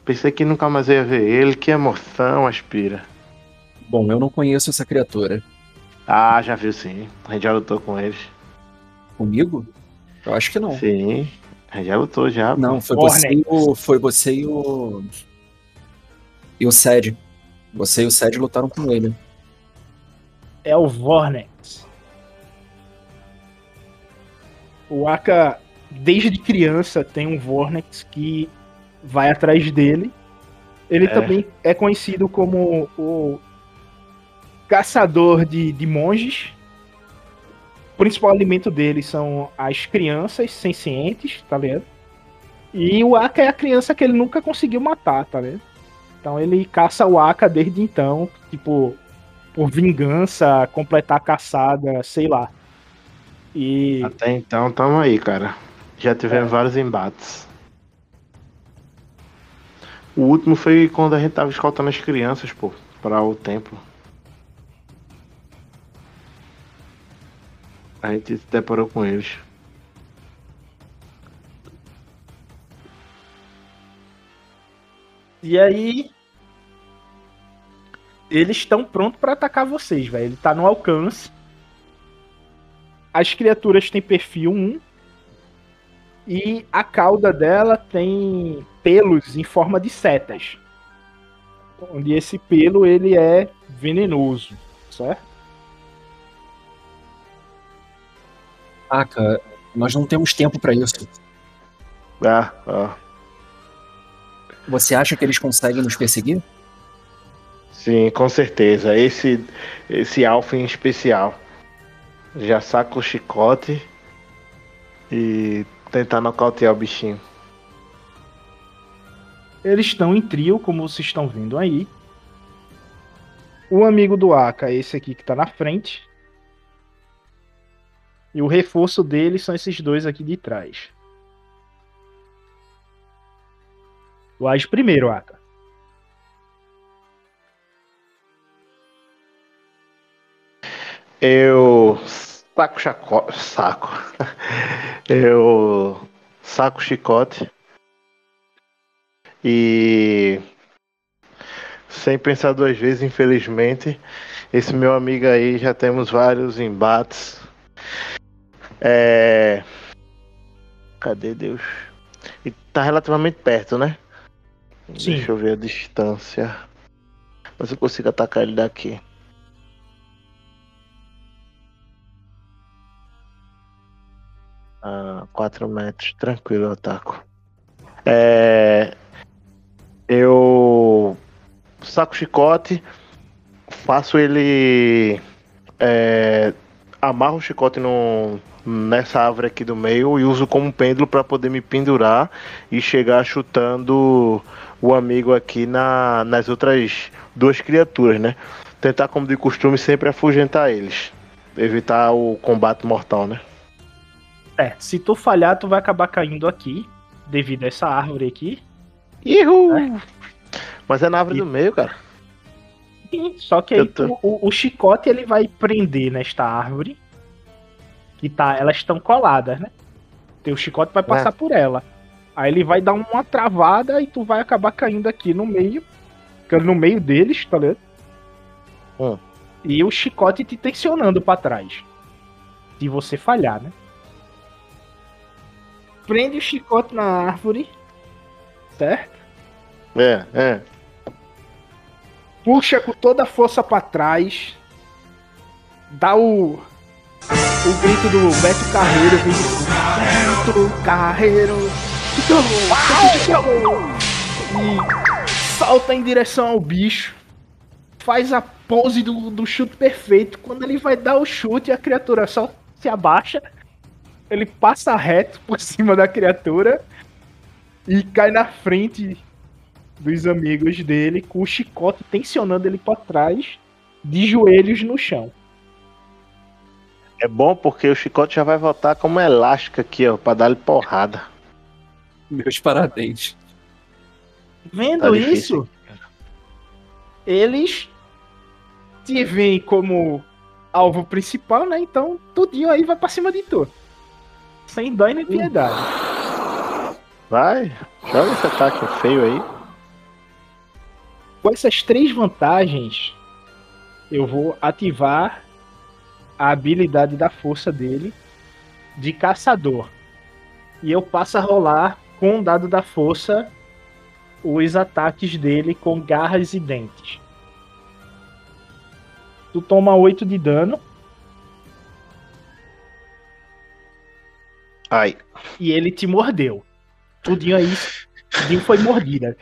Pensei que nunca mais ia ver ele, que emoção, aspira. Bom, eu não conheço essa criatura. Ah, já viu sim. A gente já lutou com eles. Comigo? Eu acho que não. Sim. A gente já lutou já. Não, foi você, e o, foi você e o. E o Sed. Você e o Sed lutaram com ele. é o Vornex. O Aka, desde criança, tem um Vornex que vai atrás dele. Ele É. também é conhecido como o caçador de, de monges. O principal alimento dele são as crianças sencientes, tá ligado? E o Aka é a criança que ele nunca conseguiu matar, tá ligado? Então ele caça o Aka desde então, tipo, por vingança, completar a caçada, sei lá. E Até então, tamo aí, cara. Já tivemos vários embates. O último foi quando a gente tava escoltando as crianças, pô, para o templo. A gente se deparou com eles. E aí. Eles estão prontos pra atacar vocês, velho. Ele tá no alcance. As criaturas têm perfil 1. E a cauda dela tem pelos em forma de setas. Onde esse pelo ele é venenoso, certo? Ah, cara, nós não temos tempo pra isso. Ah, ah. Você acha que eles conseguem nos perseguir? Sim, com certeza. Esse, esse alfa em especial. Já saca o chicote e tentar nocautear o bichinho. Eles estão em trio, como vocês estão vendo aí. O amigo do Aka, esse aqui que tá na frente. E o reforço dele são esses dois aqui de trás. Tu age primeiro, Aka. Eu saco chaco... saco. Eu saco chicote e sem pensar duas vezes, infelizmente, esse meu amigo aí já temos vários embates. É... Cadê Deus? E tá relativamente perto, né? Sim. Deixa eu ver a distância. Mas eu consigo atacar ele daqui. Ah, 4 metros, tranquilo, eu ataco. É, saco o chicote, faço ele. É, amarro o chicote no, nessa árvore aqui do meio e uso como pêndulo para poder me pendurar e chegar chutando o amigo aqui na, nas outras duas criaturas, né? Tentar, como de costume, sempre afugentar eles. Evitar o combate mortal, né? É, se tu falhar, tu vai acabar caindo aqui, devido a essa árvore aqui. Ihu! Mas é na árvore do meio, cara. Sim, Só que aí tô- o, o chicote ele vai prender nesta árvore. Que tá, elas estão coladas, né? Teu chicote vai passar por ela. Aí ele vai dar uma travada e tu vai acabar caindo aqui no meio. Ficando no meio deles, tá ligado? Hum. E o chicote te tensionando pra trás. Se você falhar, né? Prende o chicote na árvore. Certo? É, é. Puxa com toda a força pra trás, dá o o grito do Beto Carreiro, vem de fundo. Beto Carreiro, e salta em direção ao bicho, faz a pose do, do chute perfeito. Quando ele vai dar o chute, a criatura só se abaixa, ele passa reto por cima da criatura e cai na frente dos amigos dele com o chicote tensionando ele para trás, de joelhos no chão. É bom porque o chicote já vai voltar como elástico aqui, ó, pra dar-lhe porrada. Meus parabéns. Vendo Tá isso, eles te veem como alvo principal, né? Então, tudinho aí vai pra cima de tu. Sem dó e nem piedade. Vai, joga esse ataque feio aí. Com essas três vantagens, eu vou ativar a habilidade da força dele de caçador. E eu passo a rolar com o dado da força os ataques dele com garras e dentes. Tu toma 8 de dano Ai. e ele te mordeu. Tudinho aí, tudinho foi mordida.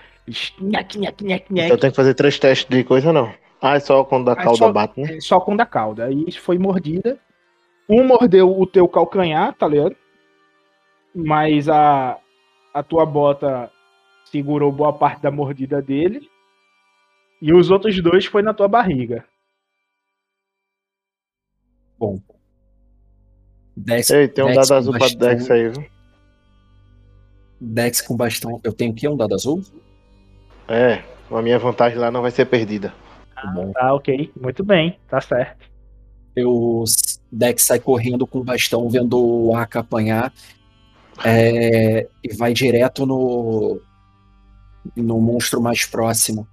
Nhaque, nhaque, nhaque, nhaque. Então tem que fazer três testes de coisa, não. Ah, é só quando a É cauda só- bate, né? é Só com da cauda. Aí foi mordida. Um mordeu o teu calcanhar, tá ligado? Mas a, a tua bota segurou boa parte da mordida dele. E os outros dois foi na tua barriga. Bom. Dex, Ei, tem um Dex dado azul pra bastão- Dex aí, viu? Dex com bastão. Eu tenho o quê? Um dado azul? É, a minha vantagem lá não vai ser perdida. Tá bom. Tá, ok. Muito bem, tá certo. Eu, Dex sai correndo com o bastão, vendo o Aka apanhar. é, e vai direto no, no monstro mais próximo.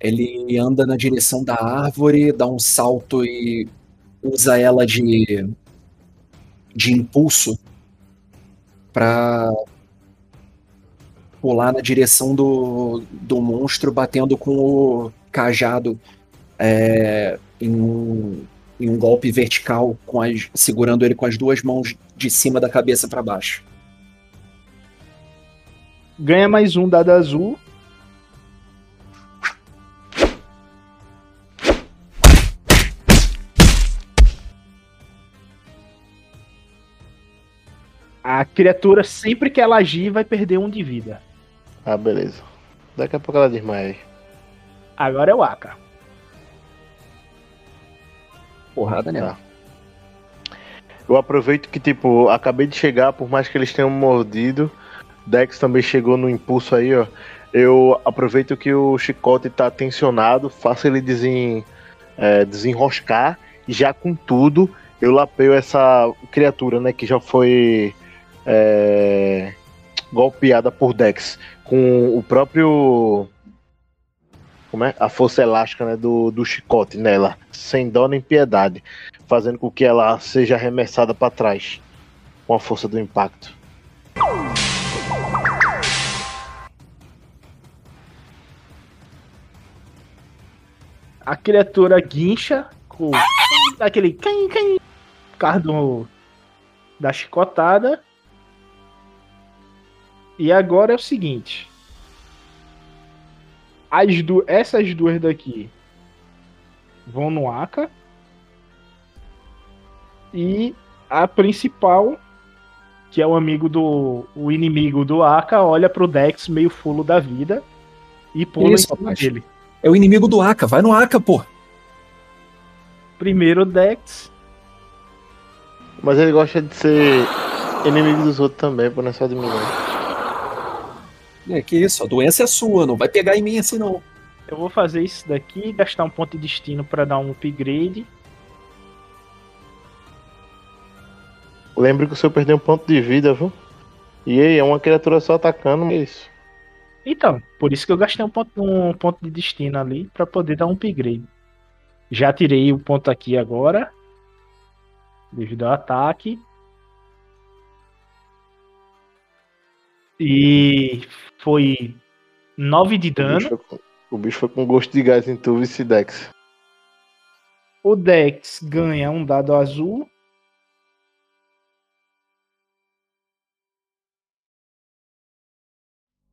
Ele anda na direção da árvore, dá um salto e usa ela de, de impulso para pular na direção do, do monstro, batendo com o cajado é, em, um, em um golpe vertical, as, segurando ele com as duas mãos de cima da cabeça para baixo. Ganha mais um dado azul. A criatura, sempre que ela agir, vai perder um de vida. Ah, beleza. Daqui a pouco ela desmaia aí. Agora é o Aka. Porrada nela. Eu aproveito que, tipo, acabei de chegar, por mais que eles tenham mordido, Dex também chegou no impulso aí, ó. Eu aproveito que o chicote tá tensionado, faço ele desen, é, desenroscar e já com tudo eu lapeio essa criatura, né, que já foi é, golpeada por Dex com o próprio como é? A força elástica né, do, do chicote nela, sem dó nem piedade, fazendo com que ela seja arremessada para trás com a força do impacto. A criatura guincha com aquele causa do, da chicotada. E agora é o seguinte. As du essas duas daqui vão no Aka. E a principal, que é o amigo do. o inimigo do Aka, olha pro Dex meio fulo da vida e pula Isso, em cima dele. É o inimigo do Aka, vai no Aka, pô. Primeiro o Dex. Mas ele gosta de ser inimigo dos outros também, por não é só de mim. não. É que isso, a doença é sua, não vai pegar em mim assim não. Eu vou fazer isso daqui, gastar um ponto de destino pra dar um upgrade. Lembre que o seu perdeu um ponto de vida, viu? E aí, é uma criatura só atacando, é isso. Então, por isso que eu gastei um ponto, um ponto de destino ali pra poder dar um upgrade. Já tirei o ponto aqui agora. Devido ao ataque. E foi 9 de O bicho, dano. foi o bicho foi com gosto de gás em tu, vice Dex. O Dex ganha um dado azul.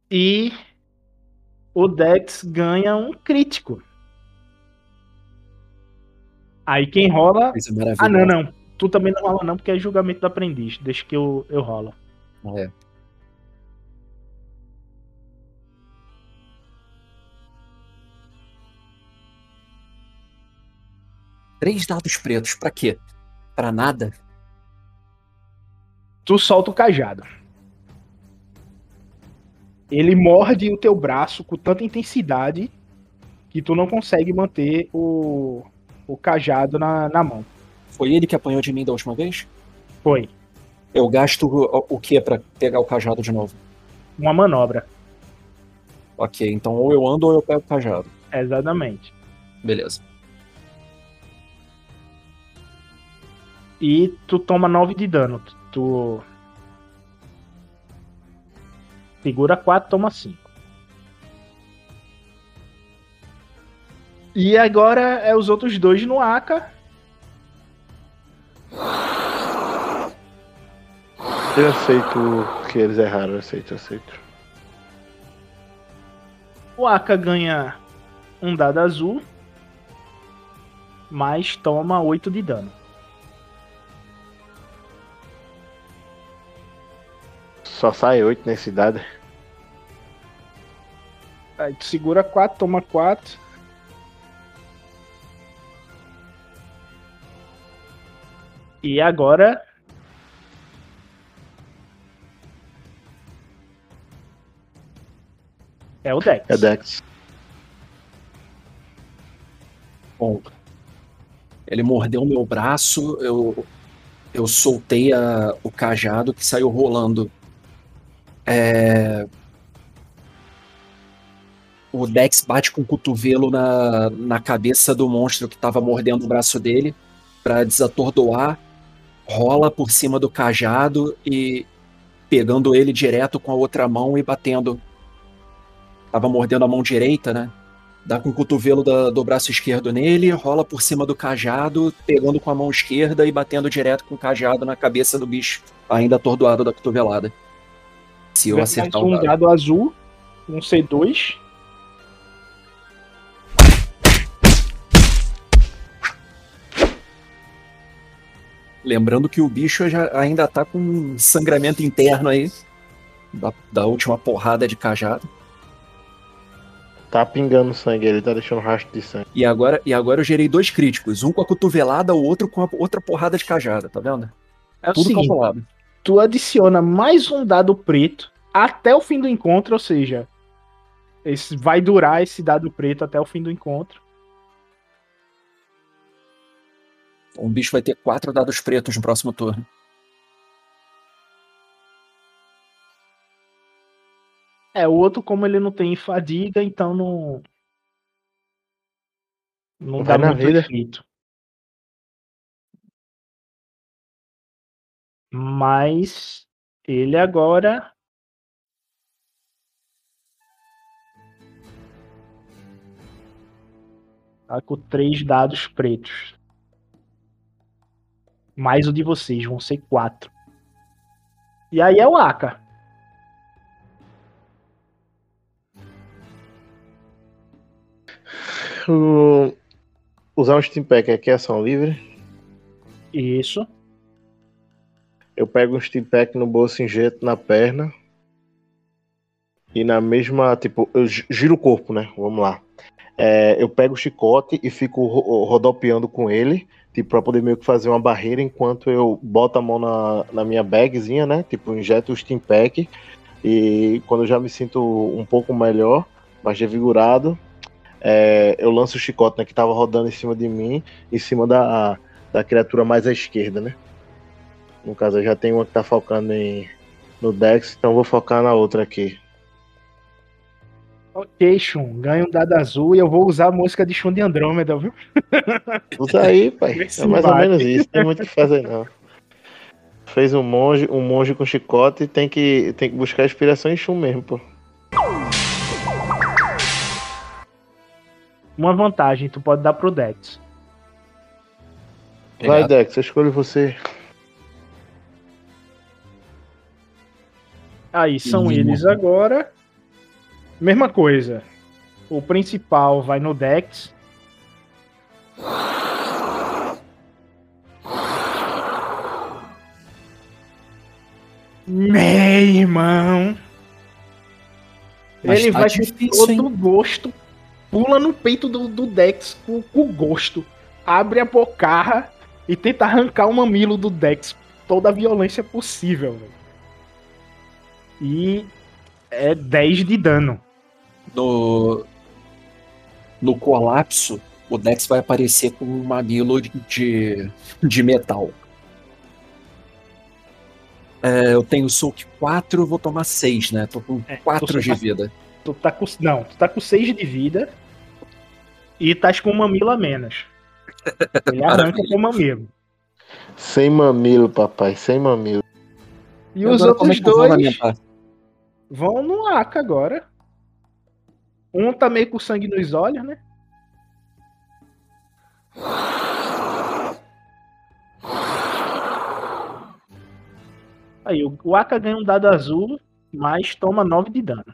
E o Dex ganha um crítico. Aí quem rola. Ah, não, não. Tu também não rola, não, porque é julgamento do aprendiz. Deixa que eu, eu rolo. É. Três dados pretos, pra quê? Pra nada? Tu solta o cajado. Ele morde o teu braço com tanta intensidade que tu não consegue manter o, o cajado na, na mão. Foi ele que apanhou de mim da última vez? Foi. Eu gasto o, o que pra pegar o cajado de novo? Uma manobra. Ok, então ou eu ando ou eu pego o cajado. Exatamente. Beleza. E tu toma 9 de dano. Tu-. Segura 4, toma 5. E agora é os outros dois no AK. Eu aceito que eles erraram, eu aceito, eu aceito. O AK ganha um dado azul. Mas toma 8 de dano. Só sai oito nessa idade. Aí tu segura 4, toma 4. E agora. É o Dex. É Dex. Bom, ele mordeu o meu braço, eu, eu soltei a- o cajado que saiu rolando. É, O Dex bate com o cotovelo na, na cabeça do monstro que estava mordendo o braço dele para desatordoar, rola por cima do cajado e pegando ele direto com a outra mão e batendo. Tava mordendo a mão direita, né? Dá com o cotovelo da- do braço esquerdo nele, rola por cima do cajado, pegando com a mão esquerda e batendo direto com o cajado na cabeça do bicho, ainda atordoado da cotovelada. Se eu acertar um dado. dado azul. Um C2. Lembrando que o bicho já ainda tá com um sangramento interno aí. Da, da última porrada de cajado. Tá pingando sangue, ele tá deixando rastro de sangue. E agora, e agora eu gerei dois críticos. Um com a cotovelada, o outro com a outra porrada de cajada, tá vendo? É Tudo seguinte, calculado. Tu adiciona mais um dado preto até o fim do encontro, ou seja, esse, vai durar esse dado preto até o fim do encontro. Um bicho vai ter quatro dados pretos no próximo turno. É, o outro, como ele não tem fadiga, então não. Não dá Vai na muito vida. efeito. Mas ele agora. Tá com três dados pretos. Mais o de vocês, vão ser quatro. E aí é o Aka. O- Usar um Steam Pack aqui é ação livre. Isso. Eu pego um Steam Pack no bolso, injeto na perna. E na mesma, tipo, eu gi- giro o corpo, né? Vamos lá. É, eu pego o chicote e fico ro- rodopiando com ele, tipo, pra poder meio que fazer uma barreira enquanto eu boto a mão na, na minha bagzinha, né? Tipo, injeto o Steam Pack. E quando eu já me sinto um pouco melhor, mais revigorado, é, eu lanço o chicote, né? Que tava rodando em cima de mim, em cima da, da criatura mais à esquerda, né? No caso, eu já tenho uma que tá focando em, no Dex, então vou focar na outra aqui. Ok, Shun, ganha um dado azul e eu vou usar a música de Shun de Andrômeda, viu? Usa aí, pai. É mais ou menos isso, tem muito o que fazer não. Fez um monge, um monge com chicote, tem que, tem que buscar inspiração em Shun mesmo, pô. Uma vantagem, tu pode dar pro Dex. Vai, Dex, eu escolho você. Aí são Uhum. eles agora. Mesma coisa. O principal vai no Dex. Meu irmão. Mas Ele tá vai difícil, com todo gosto, pula no peito do, do Dex com, com gosto, abre a bocarra e tenta arrancar o mamilo do Dex com toda a violência possível. velho. E é 10 de dano. No, no colapso, o Dex vai aparecer com um mamilo de, de metal. É, eu tenho soak 4, vou tomar 6, né? Tô com 4 você de tá- vida. Tu tá com. Não, tu tá com 6 de vida e tá com um mamilo a menos. Ele arranca com mamilo. Sem mamilo, papai, sem mamilo. E os é outros eu vou dois lamentar? Vão no Aka agora. Um tá meio com sangue nos olhos, né? Aí, o Aka ganha um dado azul, mas toma 9 de dano.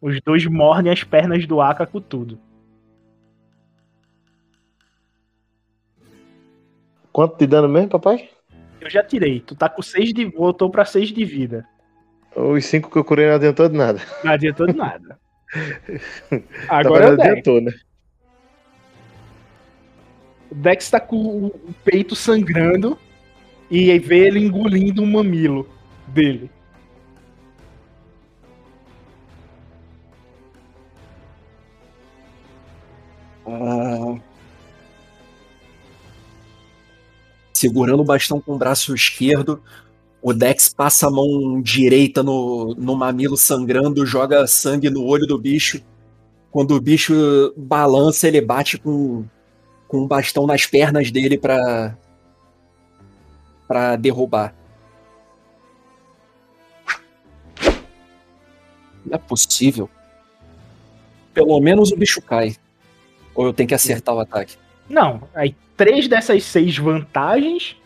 Os dois mordem as pernas do Aka com tudo. Quanto de dano mesmo, papai? Eu já tirei. Tu tá com 6 de. Voltou pra 6 de vida. Os 5 que eu curei não adiantou de nada. Não adiantou de nada. Na Agora o verdade, Dex. adiantou, né? O Dex tá com o peito sangrando e aí vê ele engolindo um mamilo dele. Ah. Segurando o bastão com o braço esquerdo, o Dex passa a mão direita no, no mamilo sangrando, joga sangue no olho do bicho. Quando o bicho balança, ele bate com, com o bastão nas pernas dele pra, pra derrubar. Não é possível. Pelo menos o bicho cai. Ou eu tenho que acertar o ataque? Não, aí três dessas seis vantagens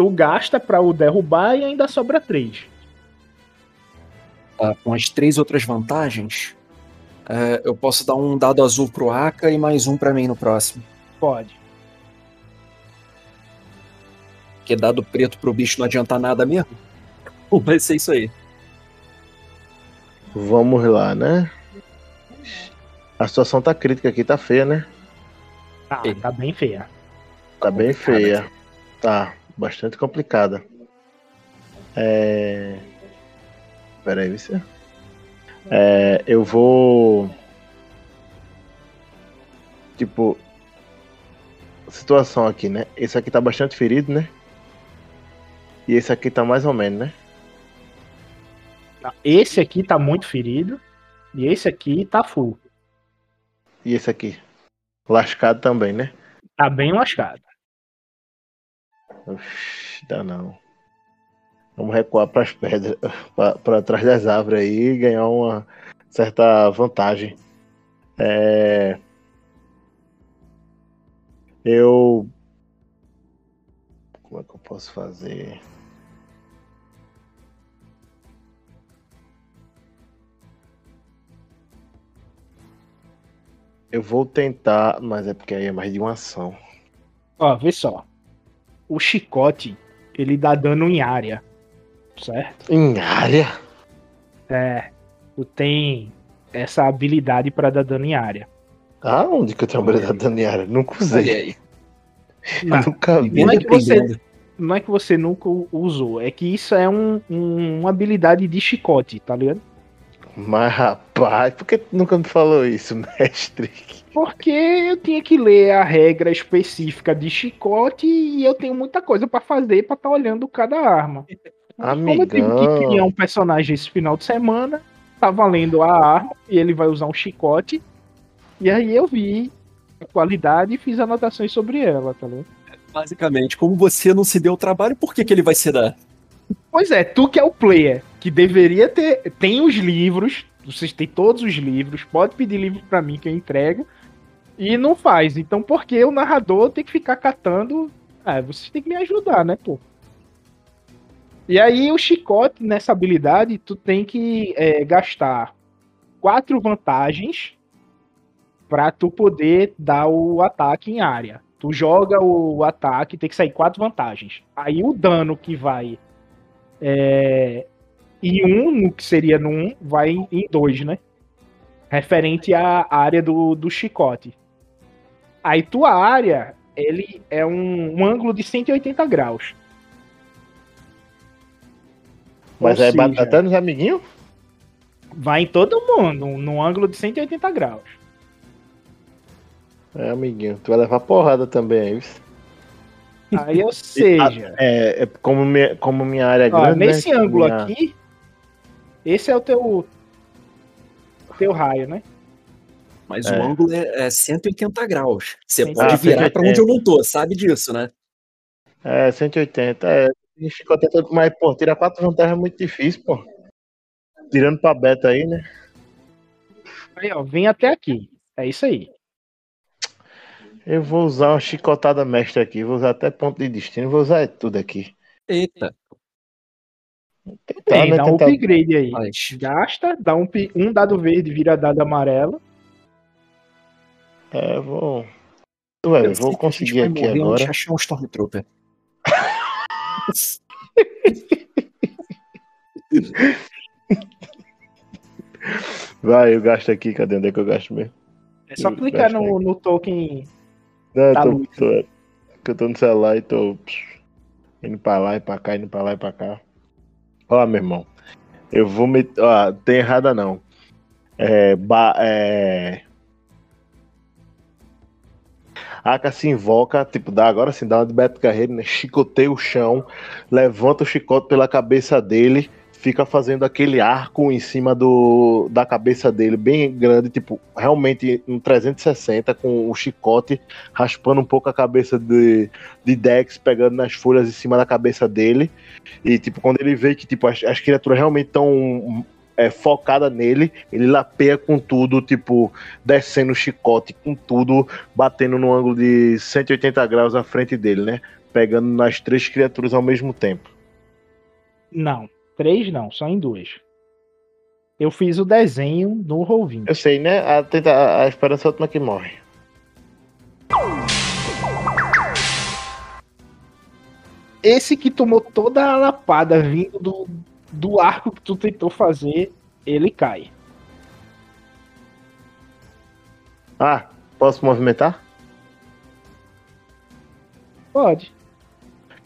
tu gasta pra o derrubar e ainda sobra três. Tá, com as três outras vantagens, é, eu posso dar um dado azul pro Aka e mais um pra mim no próximo. Pode. Porque dado preto pro bicho não adianta nada mesmo. Vai ser isso aí. Vamos lá, né? A situação tá crítica aqui, tá feia, né? Tá, tá bem feia. Tá bem feia. Tá, bastante complicada. É. Pera aí, você. É, eu vou. Tipo. Situação aqui, né? Esse aqui tá bastante ferido, né? E esse aqui tá mais ou menos, né? Esse aqui tá muito ferido e esse aqui tá full. E esse aqui? Lascado também, né? Tá bem lascado. Oxi, dá não. Vamos recuar para as pedras, para trás das árvores aí e ganhar uma certa vantagem. É... Eu. Como é que eu posso fazer? Eu vou tentar, mas é porque aí é mais de uma ação. Ó, vê só. O chicote, ele dá dano em área. Certo? Em área? É. Tu tem essa habilidade pra dar dano em área. Ah, onde que eu tenho habilidade daniária? Nunca usei. Aí. Não, Nunca vi. não é que você, não é que você nunca usou, é que isso é um, um- uma habilidade de chicote, tá ligado? Mas rapaz, por que tu nunca me falou isso, mestre? Porque eu tinha que ler a regra específica de chicote e eu tenho muita coisa pra fazer pra estar olhando cada arma. Como eu tive que criar Amigão. um personagem esse final de semana, tá valendo a arma e ele vai usar um chicote. E aí eu vi a qualidade e fiz anotações sobre ela, tá ligado? Basicamente, como você não se deu o trabalho, por que, que ele vai se dar? Pois é, tu que é o player, que deveria ter. Tem os livros, vocês têm todos os livros, pode pedir livro pra mim que eu entrego. E não faz. Então por que o narrador tem que ficar catando? Ah, vocês têm que me ajudar, né, pô? E aí o chicote nessa habilidade, tu tem que é, gastar quatro vantagens pra tu poder dar o ataque em área. Tu joga o ataque, tem que sair quatro vantagens. Aí o dano que vai é, em um, no que seria no um, vai em dois, né? Referente à área do, do chicote. Aí tua área, ele é um, um ângulo de 180 graus. Mas Ou aí bate seja, nos amiguinhos? Vai em todo mundo, num ângulo de 180 graus. É, amiguinho. Tu vai levar porrada também viu? Aí, ou seja, É, é como, minha, como minha área é ó, grande. nesse né? ângulo Minha- aqui, esse é o teu teu raio, né? Mas É. o ângulo é, é 180 graus. Você Sim. pode Ah, virar pra 180. onde eu não tô, sabe disso, né? É, 180. É, e ficou todo- mas, pô, tirar quatro vantagens é muito difícil, pô. Tirando pra beta aí, né? Aí, ó, vem até aqui. É isso aí. Eu vou usar uma chicotada mestre aqui. Vou usar até ponto de destino. Vou usar tudo aqui. Eita. Tentar, Tem, né? dá um upgrade aí. Mas Gasta, dá um, um dado verde, vira dado amarelo. É, vou. Ué, eu vou conseguir aqui morrer agora. achar um Stormtrooper. Vai, eu gasto aqui. Cadê? Onde é que eu gasto mesmo? É só Eu clicar no, no token. Não, eu Tá tô, tô- que eu tô no celular e tô indo pra lá e pra cá, indo pra lá e pra cá. Ó, meu irmão. Eu vou meter. Ó, tem errada não. É. Ba... é... Aka se invoca, tipo, dá agora sim, dá uma de Beto Carreiro, né? Chicoteia o chão, levanta o chicote pela cabeça dele, fica fazendo aquele arco em cima do, da cabeça dele, bem grande, tipo, realmente um 360 com o chicote raspando um pouco a cabeça de, de Dex, pegando nas folhas em cima da cabeça dele. E, tipo, quando ele vê que tipo, as, as criaturas realmente estão é, focadas nele, ele lapeia com tudo, tipo, descendo o chicote com tudo, batendo no ângulo de 180 graus à frente dele, né? Pegando nas três criaturas ao mesmo tempo. Não, três não, só em duas. Eu fiz o desenho no Roll20. Eu sei, né? A, a, a esperança é a última que morre. Esse que tomou toda a lapada vindo do, do arco que tu tentou fazer, ele cai. Ah, posso movimentar? Pode.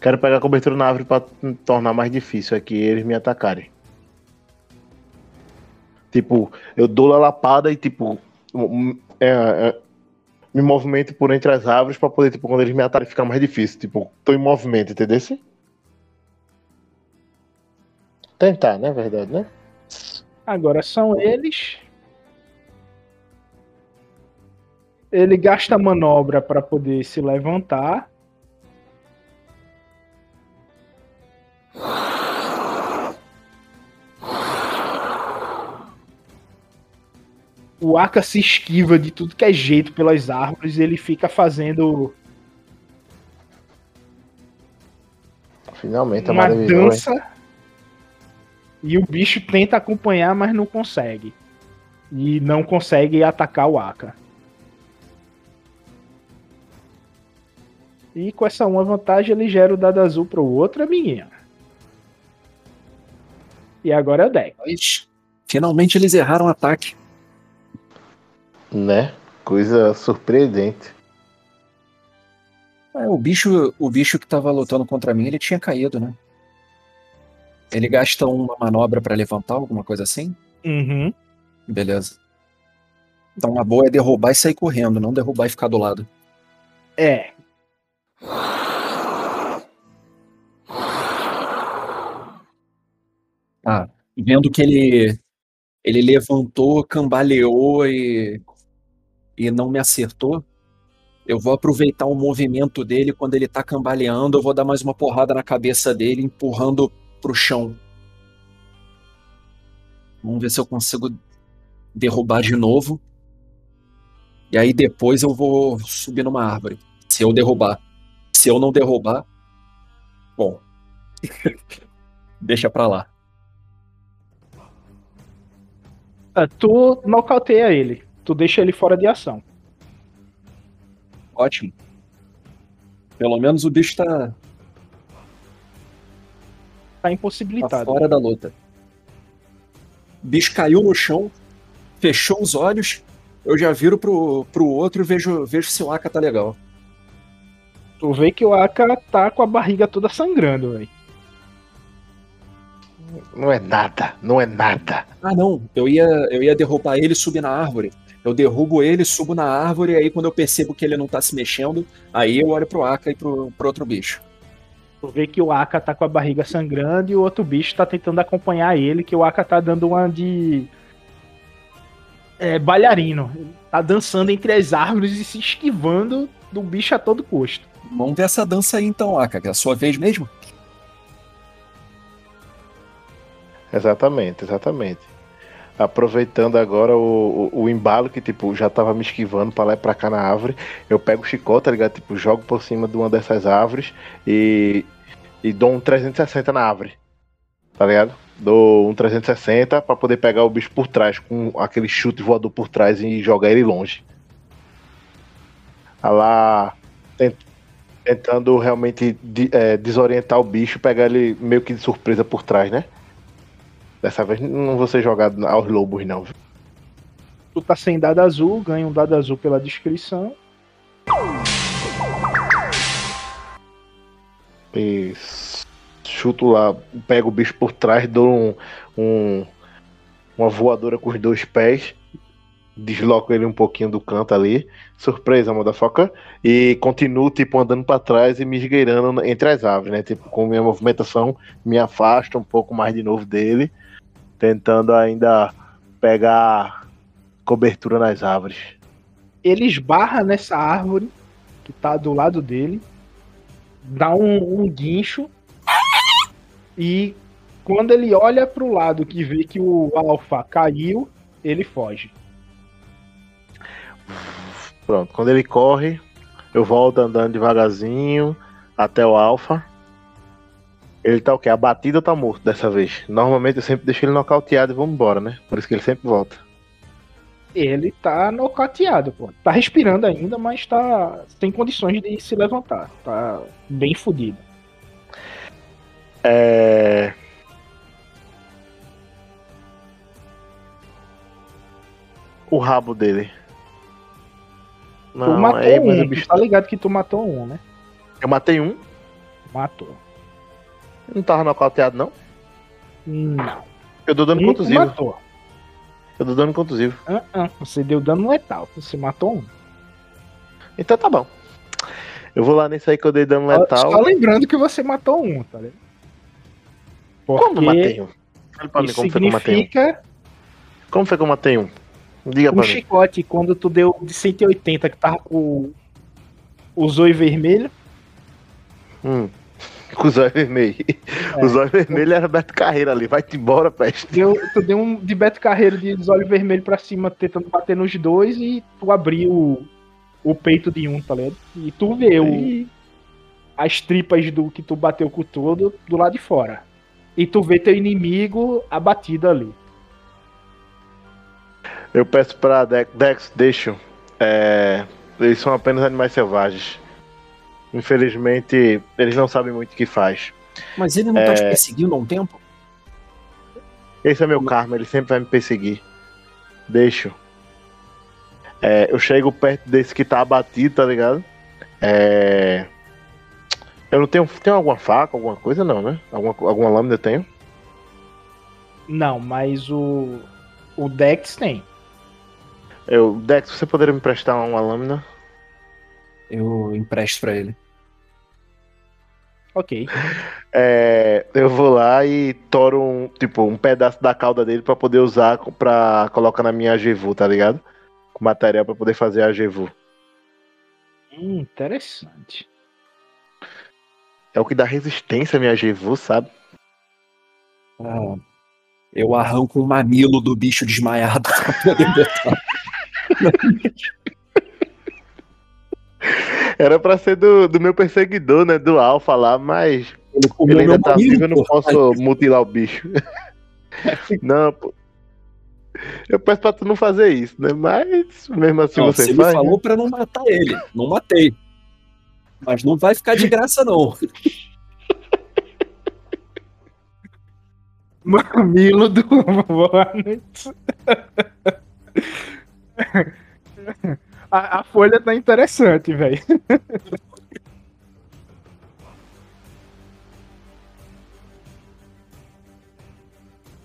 Quero pegar cobertura na árvore pra tornar mais difícil aqui eles me atacarem. Tipo, eu dou a lapada e tipo. é, é, me movimento por entre as árvores pra poder, tipo, quando eles me atacarem ficar mais difícil. Tipo, tô em movimento, entendeu? Tentar, né? Verdade, né? Agora são eles. Ele gasta manobra para poder se levantar. O Aka se esquiva de tudo que é jeito pelas árvores e ele fica fazendo Finalmente a uma hein? dança e o bicho tenta acompanhar, mas não consegue. E não consegue atacar o Aka. E com essa uma vantagem ele gera o dado azul pro outro amiguinho. E agora é o deck. Finalmente eles erraram o ataque. Né? Coisa surpreendente. É, o bicho, o bicho que tava lutando contra mim, ele tinha caído, né? Ele gasta uma manobra pra levantar, alguma coisa assim? Uhum. Beleza. Então uma boa é derrubar e sair correndo, não derrubar e ficar do lado. É. Ah, vendo que ele ele levantou, cambaleou e e não me acertou, eu vou aproveitar o movimento dele quando ele tá cambaleando, eu vou dar mais uma porrada na cabeça dele, empurrando pro chão. Vamos ver se eu consigo derrubar de novo. E aí depois eu vou subir numa árvore. Se eu derrubar. Se eu não derrubar, bom. Deixa pra lá. Ah, Tu nocauteia ele. Tu deixa ele fora de ação. Ótimo. Pelo menos o bicho tá, Tá tá impossibilitado. fora da luta. O bicho caiu no chão, fechou os olhos. Eu já viro pro, pro outro e vejo, vejo se o Aka tá legal. Tu vê que o Aka tá com a barriga toda sangrando, velho. Não é nada, não é nada. Ah, não. Eu ia, eu ia derrubar ele e subir na árvore. Eu derrubo ele, subo na árvore, e aí quando eu percebo que ele não tá se mexendo, aí eu olho pro Aka e pro, pro outro bicho. Tu vê que o Aka tá com a barriga sangrando e o outro bicho tá tentando acompanhar ele, que o Aka tá dando uma de. É, bailarino. Ele tá dançando entre as árvores e se esquivando do bicho a todo custo. Vamos ver essa dança aí então, Aka, que é a sua vez mesmo? Exatamente, exatamente. Aproveitando agora o, o, o embalo que, tipo, já tava me esquivando pra lá e pra cá na árvore, eu pego o chicote, tá ligado? Tipo, jogo por cima de uma dessas árvores e, e dou um 360 na árvore, tá ligado? Dou um 360 pra poder pegar o bicho por trás, com aquele chute voador por trás e jogar ele longe. Ah lá, tent- tentando realmente de- é, desorientar o bicho, pegar ele meio que de surpresa por trás, né? Dessa vez não vou ser jogado aos lobos, não. Tu tá sem dado azul, ganha um dado azul pela descrição. E chuto lá, pego o bicho por trás, dou um, um- uma voadora com os dois pés, desloco ele um pouquinho do canto ali, surpresa, motherfucker, e continuo, tipo, andando pra trás e me esgueirando entre as árvores, né? Tipo, com minha movimentação, me afasto um pouco mais de novo dele, tentando ainda pegar cobertura nas árvores. Ele esbarra nessa árvore que tá do lado dele, dá um, um guincho e quando ele olha pro lado que vê que o Alpha caiu, ele foge. Pronto, quando ele corre, eu volto andando devagarzinho até o Alpha. Ele tá o quê? Abatido ou tá morto dessa vez? Normalmente eu sempre deixo ele nocauteado e vamos embora, né? Por isso que ele sempre volta. Ele tá nocauteado, pô. Tá respirando ainda, mas tá sem condições de se levantar. Tá bem fudido. É. O rabo dele. tu matou é, mas um, o bicho- tá ligado que tu matou um, né? Eu matei um. Matou. Não tava nocauteado, não? Não. Eu dou dano Um contusivo. matou. Eu dou dano contusivo. Ah, ah, Você deu dano letal, você matou um. Então tá bom. Eu vou lá nesse aí que eu dei dano letal. Só lembrando que você matou um, tá ligado? Porque Como matei um? Fale pra mim como foi que eu matei um. significa Como foi que eu matei um? Diga um pra mim. chicote quando tu deu de 180 que tava com o zóio vermelho. Hum. Com os olhos vermelhos. É. Os olhos vermelhos era Beto Carreira ali. Vai-te embora, peste. Deu, tu deu um de Beto Carreiro de olho vermelho pra cima, tentando bater nos dois, e tu abriu o, o peito de um, tá ligado? E tu vê o, as tripas do que tu bateu com todo do lado de fora. E tu vê teu inimigo abatido ali. Eu peço pra Dex, Dex deixa. É, eles são apenas animais selvagens. Infelizmente, eles não sabem muito o que faz. Mas ele não tá te É. perseguindo há um tempo? Esse é meu karma, ele sempre vai me perseguir. Deixo. É, eu chego perto desse que tá abatido, tá ligado? É, Eu não tenho. Tem alguma faca, alguma coisa? Não, né? Alguma, alguma lâmina eu tenho? Não, mas o. O Dex tem. Eu, Dex, você poderia me prestar uma lâmina? Eu empresto pra ele. Ok. É, eu vou lá e toro um, tipo, um pedaço da cauda dele pra poder usar pra colocar na minha Agevu, tá ligado? Com material pra poder fazer a Agevu. Hum, interessante. É o que dá resistência à minha Agevu, sabe? Ah, eu arranco um mamilo do bicho desmaiado pra poder botar. Era pra ser do, do meu perseguidor, né? Do Alpha lá, mas comeu ele ainda tá mamilo, vivo, eu não posso mutilar o bicho. não, pô. Eu peço pra tu não fazer isso, né? Mas mesmo assim Não, você você faz. me falou pra não matar ele. Não matei. Mas não vai ficar de graça, não. Mamilo do Bonnet. A, a folha tá interessante, velho.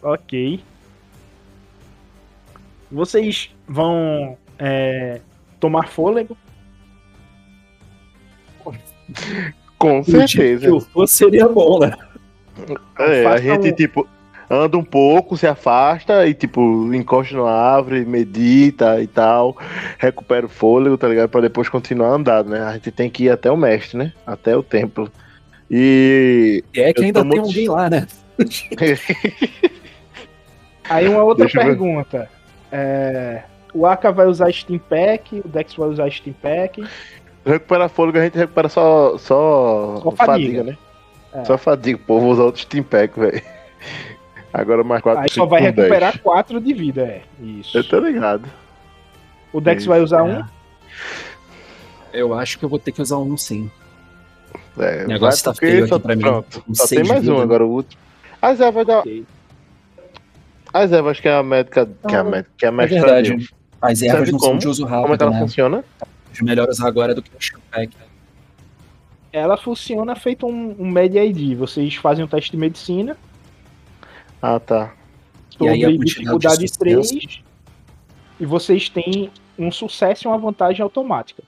ok. Vocês vão é, tomar fôlego? Com certeza. eu fosse, seria bom, né? É, a gente, um- tipo, anda um pouco, se afasta e, tipo, encosta numa árvore, medita e tal, recupera o fôlego, tá ligado? Pra depois continuar andando, né? A gente tem que ir até o mestre, né? Até o templo. E. E é que ainda tem muito- alguém lá, né? Aí uma outra Deixa pergunta. É, o Aka vai usar Steam Pack, o Dex vai usar Steam Pack. Recuperar fôlego, a gente recupera só, só, Só fadiga. fadiga. né? É. Só fadiga. Pô, vou usar outro Steam Pack, velho. Agora mais 4 Aí só vai recuperar 4 de vida, é. Isso. Eu tô ligado. O Dex Isso, vai usar é. um. Eu acho que eu vou ter que usar um sim. É, O negócio tá feio só- aqui pra mim. Pronto, Com só tem mais um né? agora, o último. A Zé vai dar. Ok. A Zé, acho que é a médica. Que é a médica. Que é a É verdade. As ervas Sabe não são como? de uso Como é rápido, que ela né? funciona? Os melhores agora do que o Steampack. Ela funciona feito um, um Med ID. Vocês fazem um teste de medicina. Ah, tá. E aí, a sobre de dificuldade sucesso? 3. E vocês têm um sucesso e uma vantagem automática.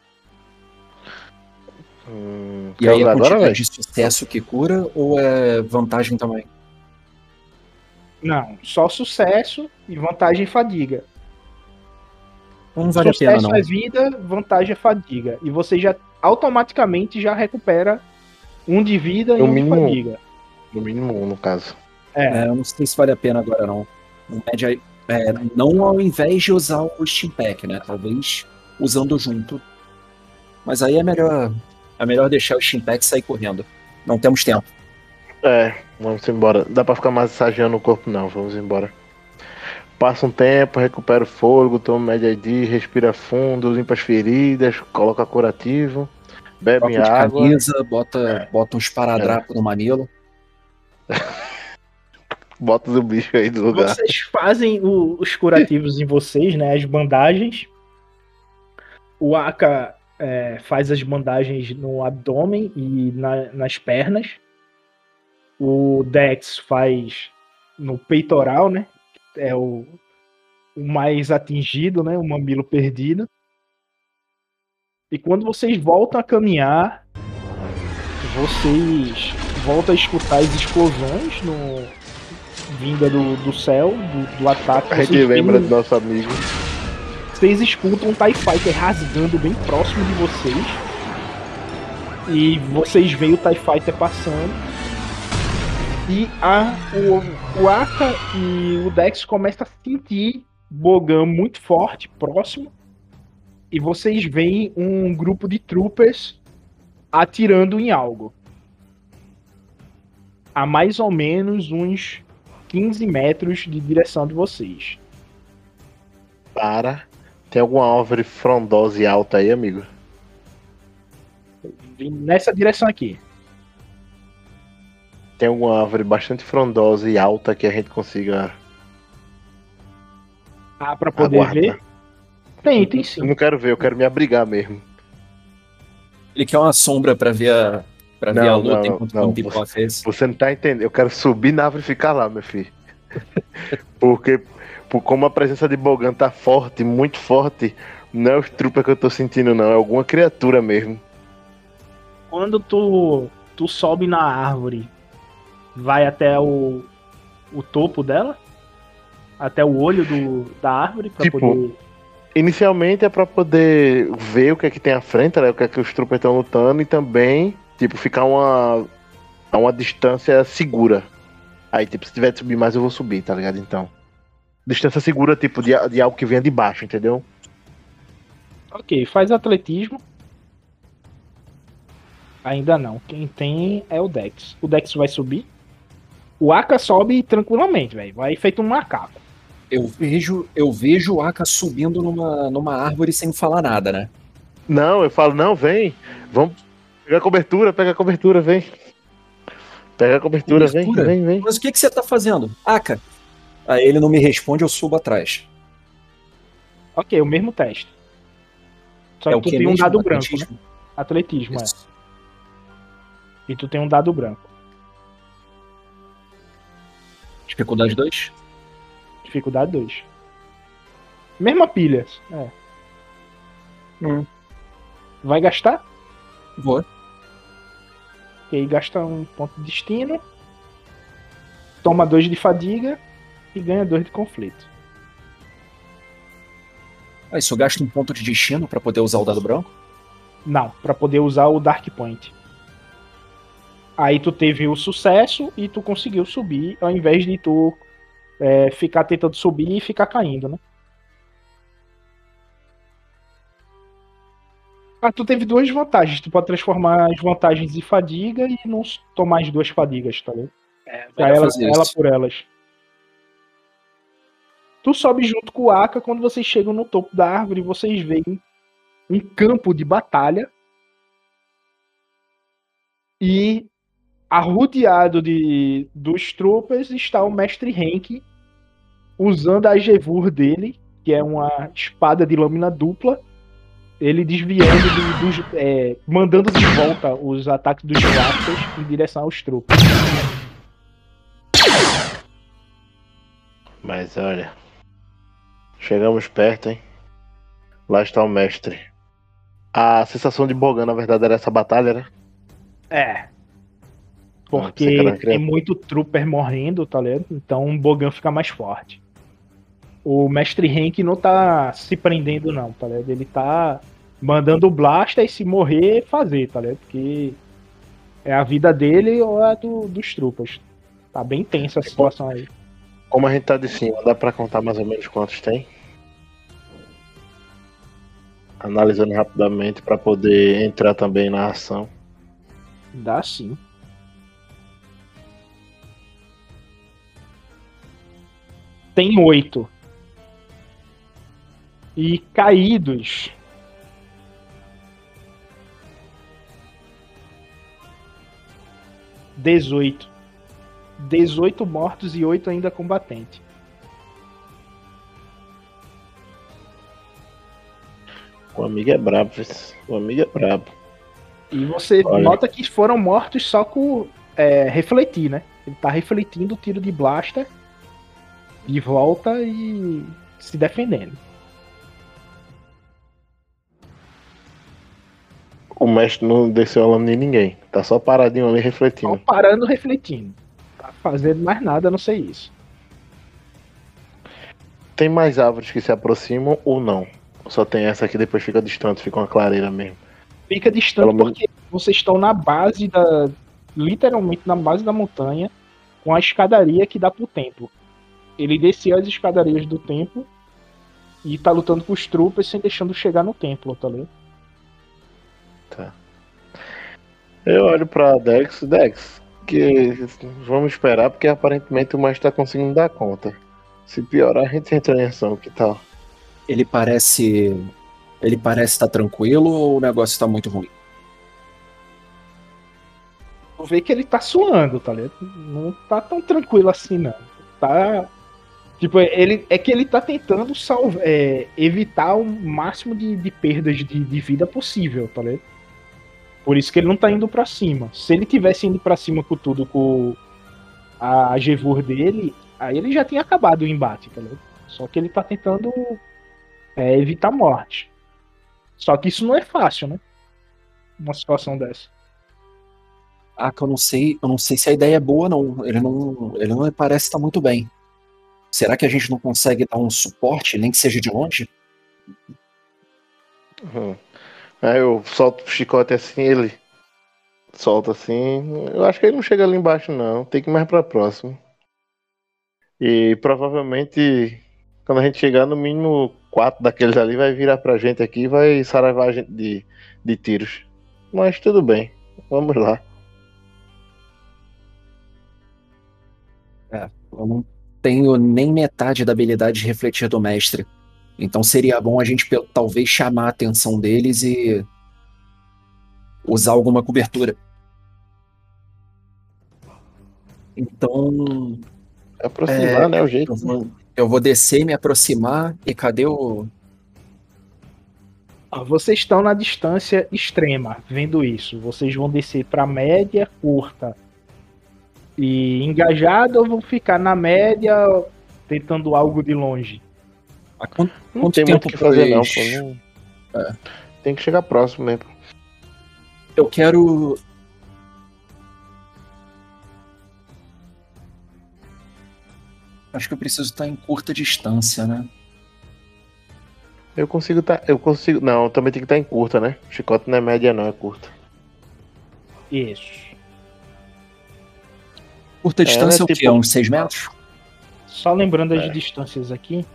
Hum, E aí a agora, quantidade velho? de sucesso que cura ou é vantagem também? Não, só sucesso e vantagem fadiga. Não vale a pena, sucesso não. é vida, vantagem é fadiga. E você já automaticamente já recupera um de vida e No um mínimo de fadiga. No mínimo um, no caso. É, É, eu não sei se vale a pena agora, não. O média, é, não ao invés de usar o Steam Pack, né? Talvez usando junto. Mas aí é melhor, é melhor deixar o Steam Pack sair correndo. Não temos tempo. É, vamos embora. Dá pra ficar massageando o corpo, não. Vamos embora. Passa um tempo, recupera o fôlego, toma média ID, respira fundo, limpa as feridas, coloca curativo, bebe água. camisa, bota, bota um esparadrapo no mamilo. Bota o bicho aí do lugar. Vocês fazem o- os curativos em vocês, né? As bandagens. O Aka é, faz as bandagens no abdômen e na- nas pernas. O Dex faz no peitoral, né? É o, o mais atingido, né? O mamilo perdido. E quando vocês voltam a caminhar, vocês voltam a escutar as explosões no, vinda do, do céu, do, do ataque. A gente Vocês lembra do nosso amigo. vocês escutam um TIE Fighter rasgando bem próximo de vocês. E vocês veem o TIE Fighter passando. E a, o, o Aka e o Dex começam a sentir Bogan muito forte, próximo. E vocês veem um grupo de troopers atirando em algo. A mais ou menos uns 15 metros de direção de vocês. Para. Tem alguma árvore frondosa e alta aí, amigo? Nessa direção aqui. Tem alguma árvore bastante frondosa e alta que a gente consiga. Ah, pra poder Aguarda. ver? Tem, tem Eu sim. não quero ver, eu quero me abrigar mesmo. Ele quer uma sombra pra ver a, pra ver a Não, luta não, enquanto não, não, pipoca esse. Você não tá entendendo. Eu quero subir na árvore e ficar lá, meu filho. Porque, por como a presença de Bogan tá forte, muito forte, não é os trupas que eu tô sentindo, não. É alguma criatura mesmo. Quando tu, tu sobe na árvore, vai até o, o topo dela? Até o olho do, da árvore pra Tipo, poder. Inicialmente é pra poder ver o que é que tem à frente, né? O que é que os trupas estão lutando e também, tipo, ficar uma, a uma distância segura. Aí, tipo, se tiver de subir mais, eu vou subir, tá ligado? Então. Distância segura, tipo, de, de algo que venha de baixo, entendeu? Ok, faz atletismo. Ainda não. Quem tem é o Dex. O Dex vai subir. O Aka sobe tranquilamente, velho. Vai feito um macaco. Eu vejo, eu vejo o Aka subindo numa, numa árvore sem falar nada, né? Não, eu falo, não, vem. Vamos pegar a cobertura, pega a cobertura, vem. Pega a cobertura, Cobertura? vem, vem, vem. Mas o que, que você tá fazendo? Aka. Aí ele não me responde, eu subo atrás. Ok, o mesmo teste. Só É que o tu que tem um mesmo? dado branco, Atletismo? né? Atletismo, é. E tu tem um dado branco. Dificuldade 2? Dificuldade 2. Mesma pilha. É. Hum. Vai gastar? Vou. E aí gasta um ponto de destino. Toma dois de fadiga e ganha dois de conflito. Ah, isso gasta um ponto de destino pra poder usar o dado branco? Não, pra poder usar o Dark Point. Aí tu teve o sucesso e tu conseguiu subir, ao invés de tu é, ficar tentando subir e ficar caindo, né? Ah, tu teve duas vantagens. Tu pode transformar as vantagens em fadiga e não tomar as duas fadigas, tá ligado? É, ela, ela por elas. Tu sobe junto com o Aka, quando vocês chegam no topo da árvore, vocês veem um campo de batalha e arrodeado de dos tropas está o mestre Henk usando a Gevur dele, que é uma espada de lâmina dupla, ele desviando do- dos, é, mandando de volta os ataques dos Raptors em direção aos tropas. Mas olha. Chegamos perto, hein? Lá está o mestre. A sensação de Bogan, na verdade, era essa batalha, né? É. Ah, Porque era tem muito trooper morrendo, tá ligado? Então o Bogan fica mais forte. O mestre Henk não tá se prendendo, não, tá ligado? Ele tá mandando o Blaster e se morrer, fazer, tá ligado? Porque é a vida dele ou a do, dos tropas. Tá bem tensa a situação aí. Como a gente tá de cima, dá pra contar mais ou menos quantos tem? Analisando rapidamente pra poder entrar também na ação. Dá sim. Tem oito. E caídos. Dezoito. Dezoito mortos e oito ainda combatentes. O amigo é brabo, o amigo é brabo. E você Olha. nota que foram mortos só com é, refletir, né? Ele tá refletindo o tiro de blaster de volta e se defendendo. O mestre não desceu a lâmina em ninguém. Tá só paradinho ali refletindo. Só parando refletindo. Tá fazendo mais nada, a não sei isso. Tem mais árvores que se aproximam ou não? Só tem essa aqui, depois fica distante, fica uma clareira mesmo. Fica distante Pelo menos- porque vocês estão na base da. Literalmente na base da montanha, com a escadaria que dá pro templo. Ele desceu as escadarias do templo e tá lutando com os tropas sem deixando chegar no templo, tá ligado? Eu olho pra Dex, Dex, que vamos esperar, porque aparentemente o mestre tá conseguindo dar conta. Se piorar, a gente entra em ação, que tal? Ele parece. Ele parece estar tranquilo ou o negócio tá muito ruim? Tu vê que ele tá suando, tá ligado? Não tá tão tranquilo assim, não. Tá. Tipo, ele, é que ele tá tentando salvar, é, evitar o máximo de, de perdas de, de vida possível, tá ligado? Por isso que ele não tá indo pra cima. Se ele tivesse indo pra cima com tudo, com a Gevur dele, aí ele já tinha acabado o embate, tá ligado? Só que ele tá tentando é, evitar morte. Só que isso não é fácil, né? Uma situação dessa. Ah, que eu não sei, eu não sei se a ideia é boa, não. Ele não, ele não parece estar muito bem. Será que a gente não consegue dar um suporte, nem que seja de longe? Uhum. Aí eu solto o chicote assim, ele solta assim. Eu acho que ele não chega ali embaixo, não. Tem que ir mais pra próximo. E provavelmente, quando a gente chegar, no mínimo quatro daqueles ali vai virar pra gente aqui e vai saravar a gente de, de tiros. Mas tudo bem. Vamos lá. É, vamos, tenho nem metade da habilidade de refletir do mestre. Então seria bom a gente talvez chamar a atenção deles e usar alguma cobertura. Então. Aproximar, né? O jeito. Eu vou, eu vou descer e me aproximar. E cadê o. Ó, vocês estão na distância extrema, vendo isso. Vocês vão descer para média, curta e engajado ou vão ficar na média tentando algo de longe? Quanto, Não quanto tem muito o tempo que fazer, não, pô. Não- Tem que chegar próximo mesmo. Eu quero. Acho que eu preciso estar em curta distância, né? Eu consigo tá. Eu consigo. Não, também tem que estar em curta, né? Chicote não é média, não, é curta. Isso. Curta É, distância é, né, o quê? tipo- Uns 6 metros? Só lembrando as É. distâncias aqui.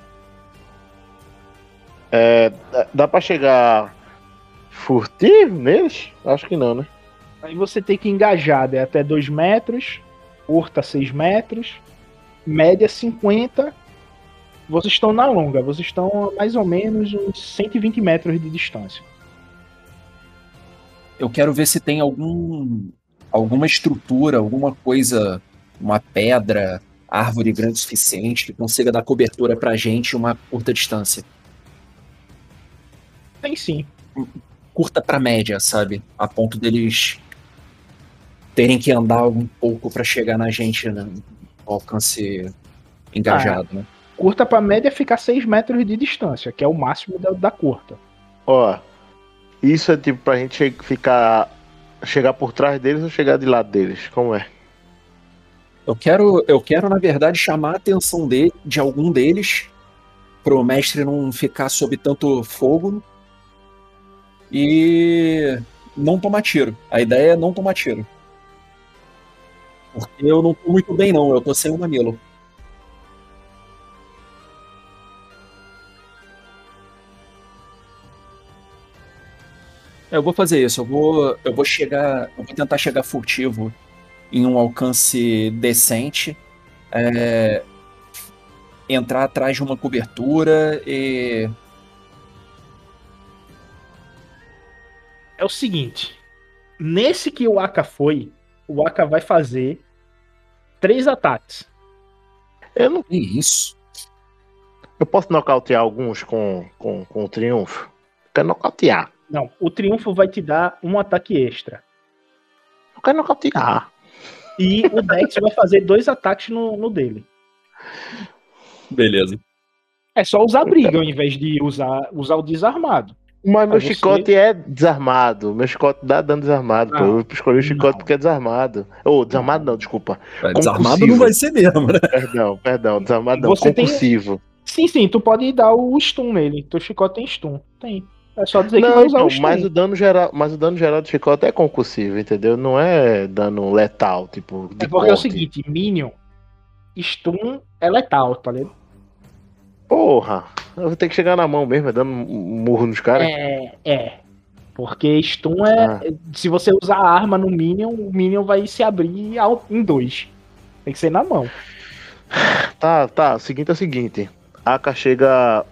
É, dá- dá pra chegar furtivo neles? Acho que não, né? Aí você tem que engajar, é até 2 metros, curta 6 metros, média 50. Vocês estão na longa, vocês estão a mais ou menos uns 120 metros de distância. Eu quero ver se tem algum alguma estrutura, alguma coisa, uma pedra, árvore grande o suficiente que consiga dar cobertura pra gente uma curta distância. Tem sim. Curta pra média, sabe? A ponto deles terem que andar um pouco pra chegar na gente né? no alcance engajado, né? Curta para média ficar 6 metros de distância, que é o máximo da, da curta. Ó, isso é tipo pra gente ficar. Chegar por trás deles ou chegar de lado deles? Como é? Eu quero, eu quero na verdade chamar a atenção de, de algum deles pro mestre não ficar sob tanto fogo e não tomar tiro. A ideia é não tomar tiro. Porque eu não tô muito bem não, eu tô sem o mamilo. Eu vou fazer isso, eu vou, eu vou chegar, eu vou tentar chegar furtivo em um alcance decente, é, entrar atrás de uma cobertura e É o seguinte: nesse que o Aka foi, o Aka vai fazer três ataques. Eu não. Que isso? Eu posso nocautear alguns com, com, com o triunfo? Quero nocautear. Não, o triunfo vai te dar um ataque extra. Eu quero nocautear. E o Dex vai fazer dois ataques no, no dele. Beleza. É só usar briga ao invés de usar, usar o desarmado. Mas meu você- chicote é desarmado. Meu chicote dá dano desarmado, pô. Ah, Eu escolhi o chicote não. porque é desarmado. Ô, desarmado não, desculpa. É, Desarmado Concussivo. não vai ser mesmo, né? Perdão, perdão. Desarmado não. Você tem-. Sim, sim, tu pode dar o stun nele. Teu chicote tem stun. Tem. É só dizer que Não, vai usar então, o stun. mas o dano geral, mas o dano geral do chicote é concussivo, entendeu? Não é dano letal, tipo, de É porque é o corte. seguinte, Minion, stun é letal, tá ligado? Porra, eu vou ter que chegar na mão mesmo, é dando um murro nos caras. É, é. Porque stun é. Ah. Se você usar a arma no Minion, o Minion vai se abrir em dois. Tem que ser na mão. Tá, tá. O seguinte é o seguinte. A Aka chega.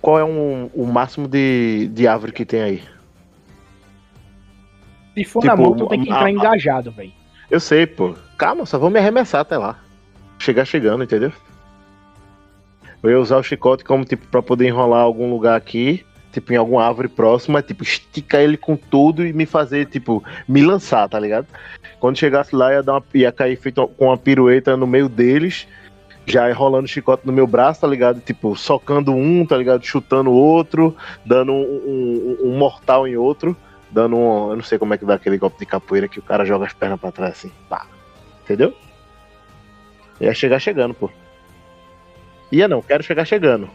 Qual é um, o máximo de, de árvore que tem aí? Se for Tipo, na mão, tu tem que entrar a- engajado, velho. Eu sei, pô. Calma, só vou me arremessar até lá. Chegar chegando, entendeu? Eu ia usar o chicote como, tipo, pra poder enrolar algum lugar aqui, tipo, em alguma árvore próxima, tipo, esticar ele com tudo e me fazer, tipo, me lançar, tá ligado? Quando chegasse lá, ia, dar uma, ia cair feito com uma pirueta no meio deles, já enrolando chicote no meu braço, tá ligado? Tipo, socando um, tá ligado? Chutando o outro, dando um, um- um mortal em outro, dando um. Eu não sei como é que dá aquele golpe de capoeira que o cara joga as pernas pra trás assim, pá. Entendeu? Ia chegar chegando, pô. Ia não, quero chegar chegando.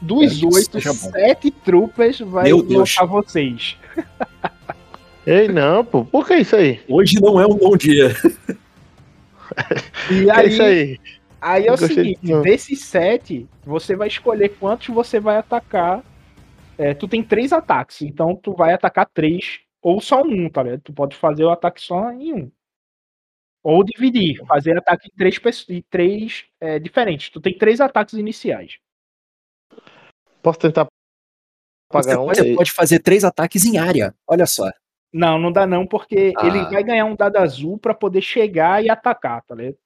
Dos que oito, sete troopers vai lançar vocês. Ei, não, pô, por que isso aí? Hoje não é um bom dia. E aí, isso aí? aí é o seguinte, desses sete, você vai escolher quantos você vai atacar. É, tu tem três ataques, então tu vai atacar três, ou só um, tá ligado? Tu pode fazer o ataque só em um. Ou dividir, fazer ataque em três, três é, diferentes. Tu tem três ataques iniciais. Posso tentar Você, pagar um? você pode fazer três ataques em área. Olha só. Não, não dá não, porque Ah. ele vai ganhar um dado azul pra poder chegar e atacar, tá ligado?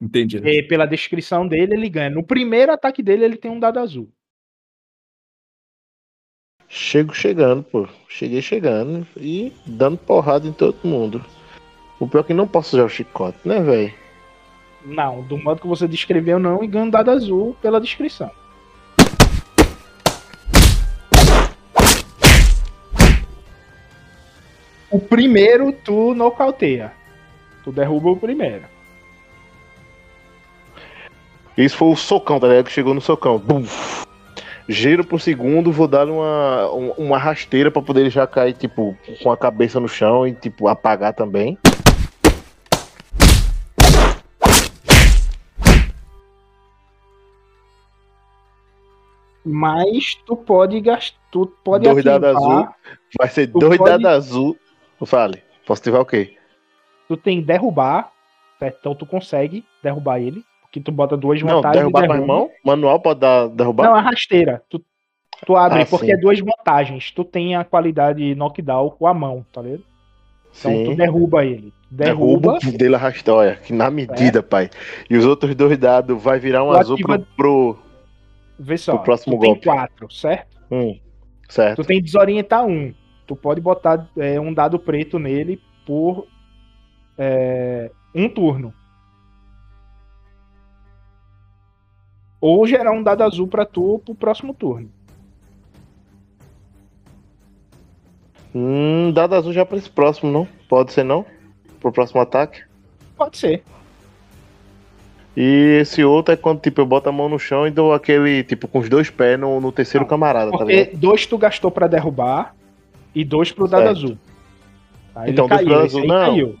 Entendi. E pela descrição dele, ele ganha. No primeiro ataque dele, ele tem um dado azul. Chego chegando, pô. Cheguei chegando e dando porrada em todo mundo. O pior é que não posso usar o chicote, né, velho? Não, do modo que você descreveu, não, e ganha um dado azul pela descrição. O primeiro tu nocauteia. Tu derruba o primeiro. Isso foi o socão, tá ligado? Que chegou no socão. Bum. Giro por segundo, vou dar uma, um- uma rasteira pra poder ele já cair, tipo, com a cabeça no chão e, tipo, apagar também. Mas tu pode gastar. Tu pode Dois dados ativar- azul. Vai ser dois pode- dados azul. Fale. Posso ativar o quê? Tu tem derrubar, certo? Então tu consegue derrubar ele. Porque tu bota duas Não, vantagens. derrubar com a mão? Manual pode dar, derrubar? Não, a rasteira. Tu, tu abre, Ah, porque sim. é duas vantagens. Tu tem a qualidade knockdown com a mão, tá ligado? Então Sim. tu derruba ele. Derruba. Derruba dele arrasta, olha, que na medida, pai. E os outros dois dados vai virar um Tu azul pro, ativa- pro, Vê só. pro próximo tu tem golpe. quatro, certo? Hum, certo. Tu tem desorientar um. Tu pode botar é, um dado preto nele por é, um turno. Ou gerar um dado azul pra tu pro próximo turno. Hum, dado azul já pra esse próximo, não? Pode ser não? Pro próximo ataque? Pode ser. E esse outro é quando, tipo, eu boto a mão no chão e dou aquele, tipo, com os dois pés no, no terceiro camarada, tá ligado? dois tu gastou pra derrubar e dois pro dado Certo. azul. Aí Então, dois pro dado azul, não. caiu.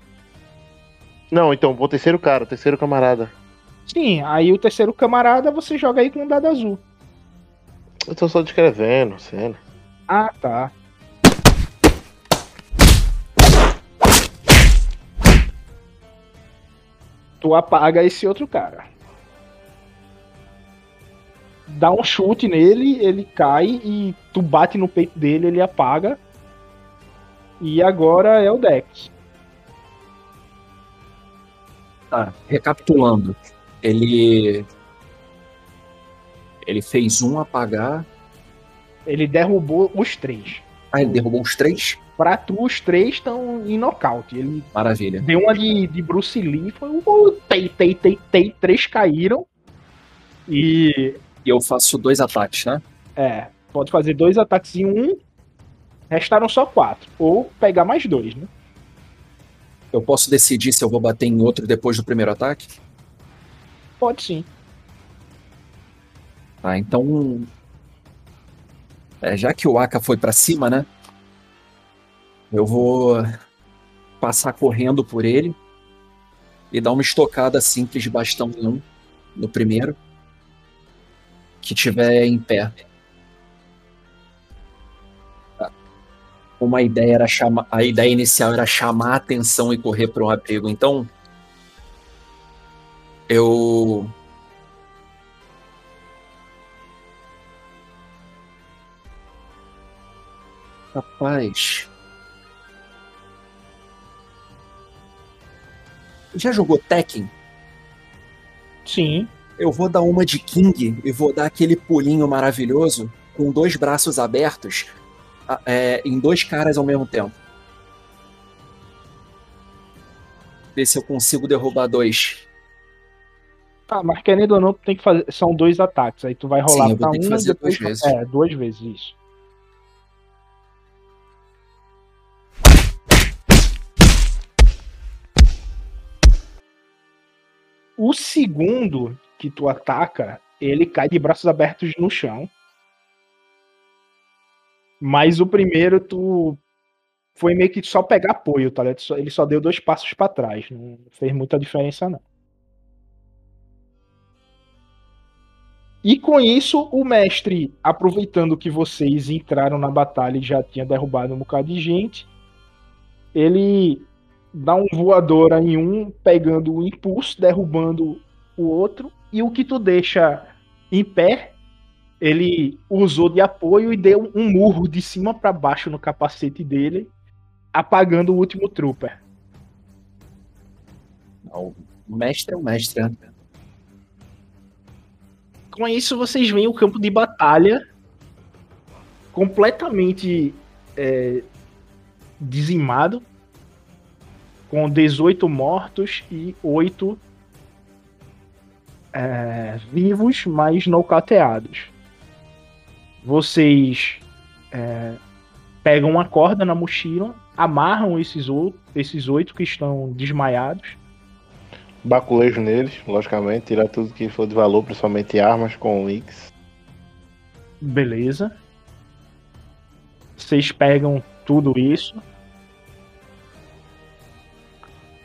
Não, então, pro terceiro cara, terceiro camarada. Sim, aí o terceiro camarada você joga aí com um dado azul. Eu tô só descrevendo, cena. Ah, tá. Tu apaga esse outro cara. Dá um chute nele, ele cai e tu bate no peito dele, ele apaga. E agora é o Dex. Tá, recapitulando. Ele. Ele fez um apagar. Ele derrubou os três. Ah, ele derrubou os três? Pra tu, os três estão em nocaute. Ele Maravilha. deu uma de, de Bruce Lee, foi um tei, tei, tei, tei, três caíram. E E eu faço dois ataques, né? É, pode fazer dois ataques em um. Restaram só quatro. Ou pegar mais dois, né? Eu posso decidir se eu vou bater em outro depois do primeiro ataque? Pode sim. Tá, então. é, já que o Aka foi pra cima, né? Eu vou passar correndo por ele e dar uma estocada simples de bastão em um, no primeiro, que tiver em pé. Tá. Uma ideia era chamar, a ideia inicial era chamar a atenção e correr para um abrigo. Então, eu Rapaz. Já jogou Tekken? Sim. Eu vou dar uma de King e vou dar aquele pulinho maravilhoso com dois braços abertos é, em dois caras ao mesmo tempo. Ver se eu consigo derrubar dois. Ah, mas querendo ou não, tu tem que fazer. São dois ataques. Aí tu vai rolar Sim, eu vou pra ter que um fazer e depois. duas vezes. É, duas vezes isso. O segundo que tu ataca, ele cai de braços abertos no chão. Mas o primeiro tu foi meio que só pegar apoio, tá ligado? Ele só deu dois passos pra trás, não fez muita diferença não. E com isso, o mestre, aproveitando que vocês entraram na batalha e já tinha derrubado um bocado de gente, ele dá um voadora em um, pegando o impulso, derrubando o outro, e o que tu deixa em pé, ele usou de apoio e deu um murro de cima para baixo no capacete dele, apagando o último trooper. O mestre é o mestre, né? Com isso, vocês veem o campo de batalha completamente é, dizimado, com 18 mortos e 8 é, vivos, mas nocauteados. Vocês é, pegam uma corda na mochila, amarram esses, esses oito que estão desmaiados. Baculejo neles, logicamente, tirar tudo que for de valor, principalmente armas com links. Beleza. Vocês pegam tudo isso.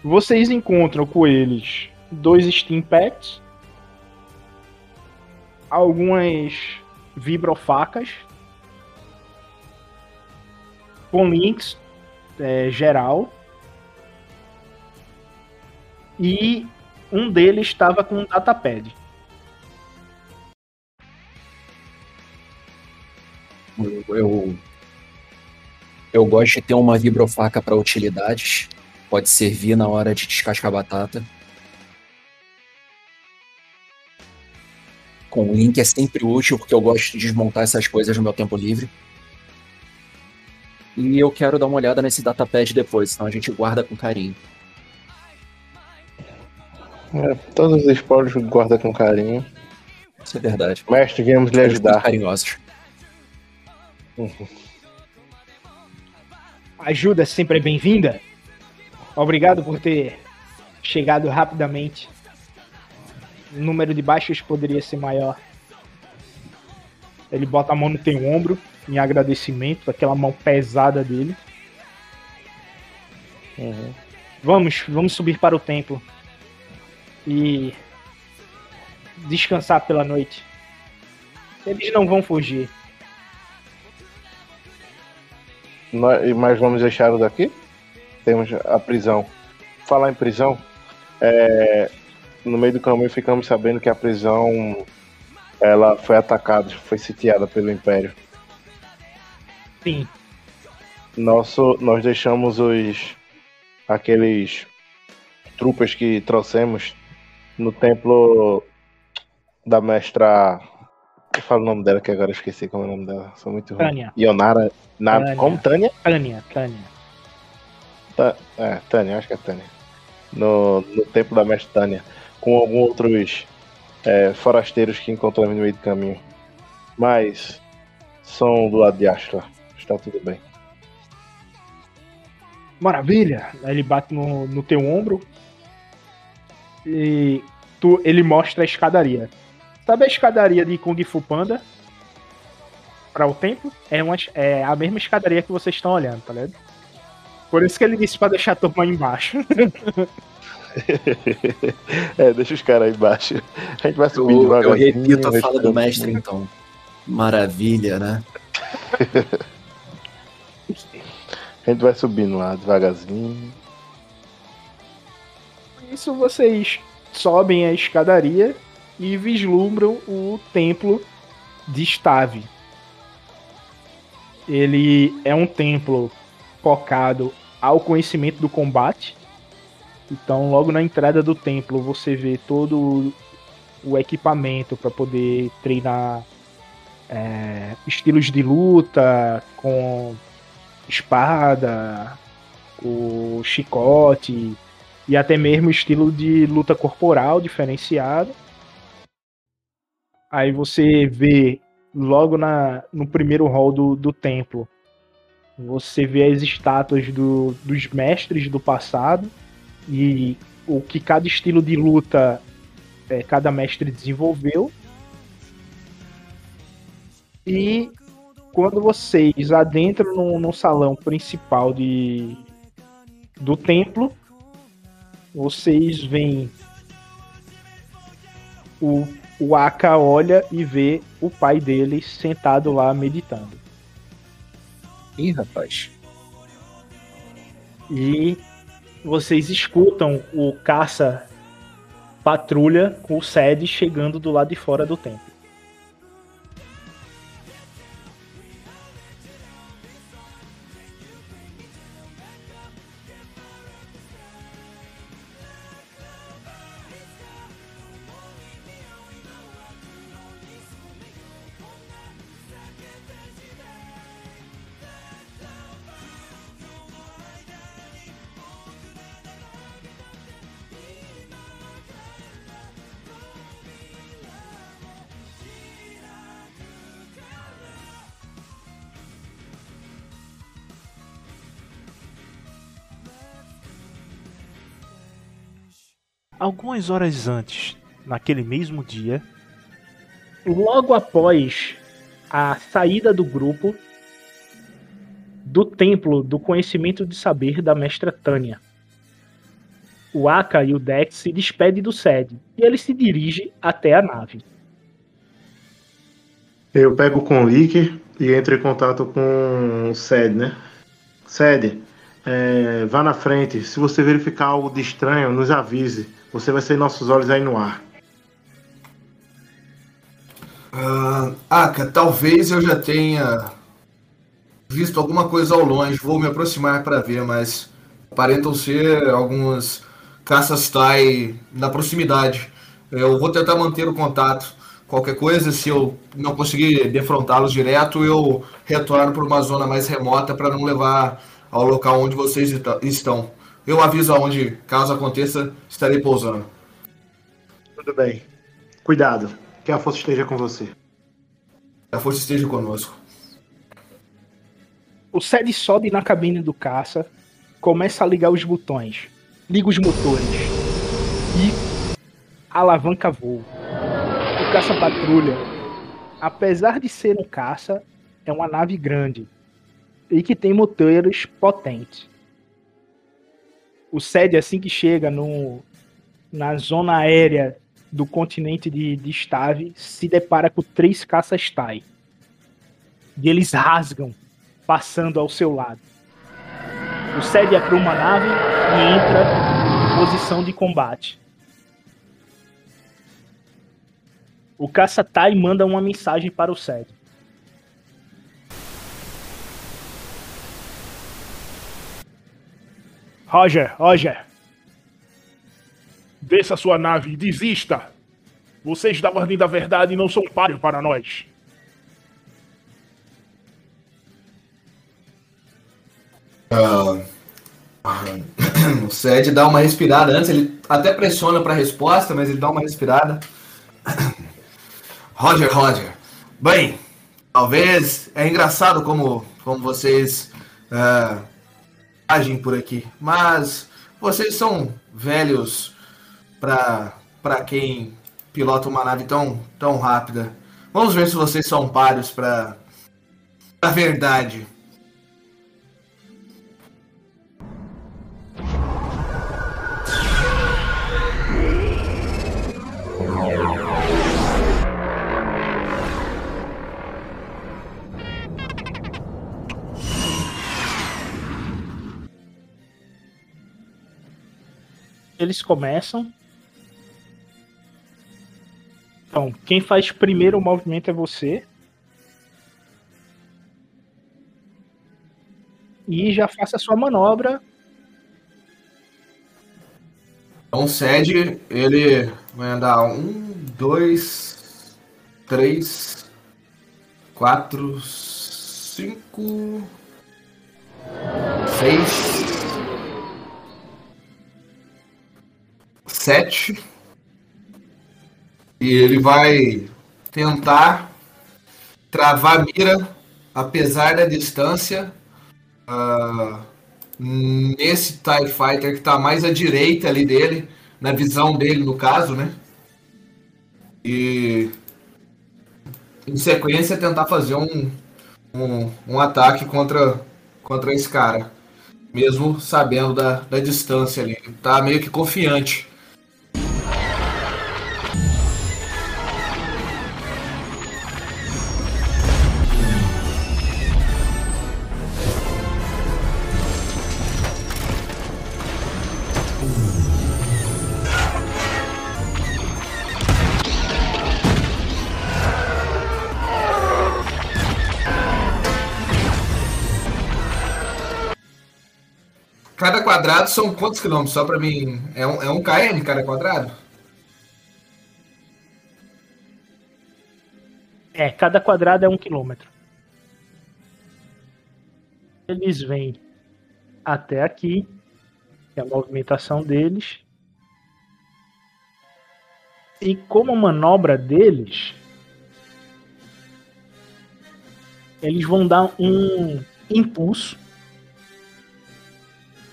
Vocês encontram com eles dois Steam Packs, algumas vibrofacas com links é, geral e um deles estava com um datapad. Eu, eu, eu gosto de ter uma vibrofaca para utilidades. Pode servir na hora de descascar batata. Com link é sempre útil, porque eu gosto de desmontar essas coisas no meu tempo livre. E eu quero dar uma olhada nesse datapad depois, senão a gente guarda com carinho. É, todos os spoilers guarda com carinho. Isso é verdade. Mestre, viemos lhe ajudar. carinhosos. Ajuda sempre é bem-vinda. Obrigado por ter chegado rapidamente. O número de baixas poderia ser maior. Ele bota a mão no teu ombro em agradecimento, aquela mão pesada dele. Vamos, vamos subir para o templo e descansar pela noite. Eles não vão fugir. Mas vamos deixar o daqui? Temos a prisão. Falar em prisão, é, no meio do caminho ficamos sabendo que a prisão ela foi atacada, foi sitiada pelo Império. Sim. Nosso, nós deixamos os aqueles trupas que trouxemos no templo da mestra. Eu falo o nome dela que agora eu esqueci como é o nome dela. Sou muito ruim. Tânia. Ionara. Na, Tânia. Como Tânia? Tânia, Tânia. Ta- é, Tânia, acho que é Tânia. No, no templo da mestra Tânia. Com alguns outros é, forasteiros que encontramos no meio do caminho. Mas são do lado de Ashla. Está tudo bem. Maravilha! Ele bate no, no teu ombro e tu, ele mostra a escadaria. Sabe a escadaria de Kung Fu Panda? Para o templo? É, uma, é a mesma escadaria que vocês estão olhando, tá ligado? Por isso que ele disse pra deixar a turma aí embaixo. é, deixa os caras aí embaixo. A gente vai subir Eu, eu devagarzinho. repito a fala do mestre, fundo. então. Maravilha, né? A gente vai subindo lá devagarzinho. Isso vocês sobem a escadaria e vislumbram o templo de Stave. Ele é um templo focado ao conhecimento do combate. Então, logo na entrada do templo, você vê todo o equipamento para poder treinar é, estilos de luta com espada, o chicote e até mesmo estilo de luta corporal diferenciado. Aí você vê logo na, no primeiro hall do, do templo, você vê as estátuas do, dos mestres do passado e o que cada estilo de luta é, cada mestre desenvolveu. E quando vocês adentram no, no salão principal de, do templo, vocês veem o, o Aka olha e vê o pai dele sentado lá meditando. Ih, rapaz. E vocês escutam o caça patrulha com o Sed chegando do lado de fora do templo. Algumas horas antes, naquele mesmo dia, logo após a saída do grupo do templo do conhecimento de saber da mestra Tânia. O Aka e o Dex se despedem do Sed e ele se dirige até a nave. Eu pego com o Lick e entro em contato com o Sed, né? Sed, é, vá na frente. Se você verificar algo de estranho, nos avise. Você vai ser nossos olhos aí no ar. Ah, Aka, talvez eu já tenha visto alguma coisa ao longe. Vou me aproximar para ver, mas aparentam ser algumas caças Tai na proximidade. Eu vou tentar manter o contato. Qualquer coisa, se eu não conseguir defrontá-los direto, eu retorno para uma zona mais remota para não levar ao local onde vocês estão. Eu aviso aonde, caso aconteça, estarei pousando. Tudo bem. Cuidado. Que a força esteja com você. A força esteja conosco. O Sed sobe na cabine do caça, começa a ligar os botões, liga os motores e alavanca voo. O caça patrulha, apesar de ser um caça, é uma nave grande e que tem motores potentes. O Sed, assim que chega no, na zona aérea do continente de, de Stave, se depara com três caças Tai. E eles rasgam passando ao seu lado. O Sed apruma a nave e entra em posição de combate. O caça Tai manda uma mensagem para o Sed. Roger, Roger. Desça sua nave e desista. Vocês da Ordem da Verdade não são páreo para nós. Ah, o Sed dá uma respirada antes, ele até pressiona para a resposta, mas ele dá uma respirada. Roger, Roger. Bem, talvez é engraçado como, como vocês ah, agem por aqui, mas vocês são velhos para quem pilota uma nave tão, tão rápida. Vamos ver se vocês são páreos para a verdade. Eles começam. Então, quem faz primeiro o movimento é você. E já faça a sua manobra. Então o Sed, ele vai andar um, dois, três, quatro, cinco, seis, sete. E ele vai tentar travar a mira, apesar da distância, ah, nesse TIE Fighter que está mais à direita ali dele, na visão dele no caso, né? E em sequência tentar fazer um, um, um ataque contra, contra esse cara. Mesmo sabendo da, da distância ali. Tá meio que confiante. Cada quadrado são quantos quilômetros? Só pra mim. É um, é um km cada quadrado? É, cada quadrado é um quilômetro. Eles vêm até aqui, é a movimentação deles. E como manobra deles, eles vão dar um impulso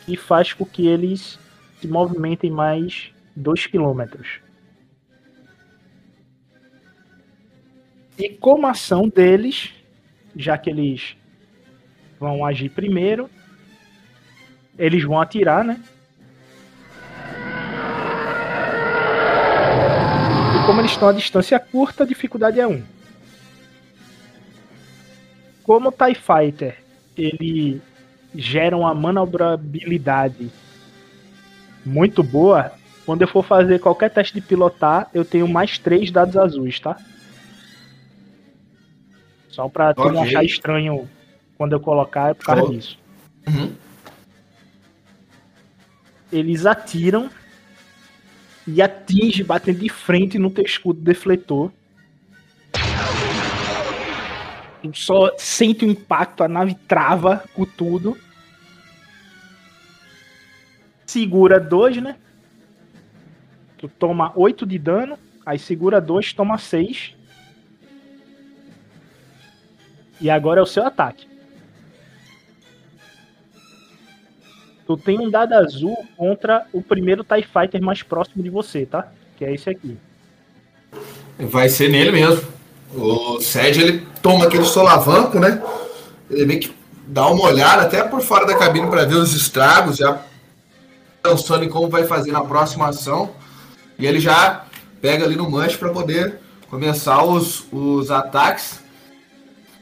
que faz com que eles se movimentem mais 2 quilômetros. E como ação deles, já que eles vão agir primeiro, eles vão atirar, né? E como eles estão a distância curta, a dificuldade é 1. Como o TIE Fighter ele gera uma manobrabilidade muito boa, quando eu for fazer qualquer teste de pilotar, eu tenho mais 3 dados azuis, tá? Só pra tu não achar estranho quando eu colocar, é por causa Show. disso. Uhum. Eles atiram e atinge, batem de frente no teu escudo defletor. Só sente o impacto, a nave trava com tudo. Segura dois, né? Tu toma 8 de dano, aí segura dois, toma 6. E agora é o seu ataque. Tu tem um dado azul contra o primeiro TIE Fighter mais próximo de você, tá? Que é esse aqui. Vai ser nele mesmo. O Sed ele toma aquele solavanco, né? Ele meio que dá uma olhada até por fora da cabine para ver os estragos, já pensando em como vai fazer na próxima ação. E ele já pega ali no manche para poder começar os, os ataques.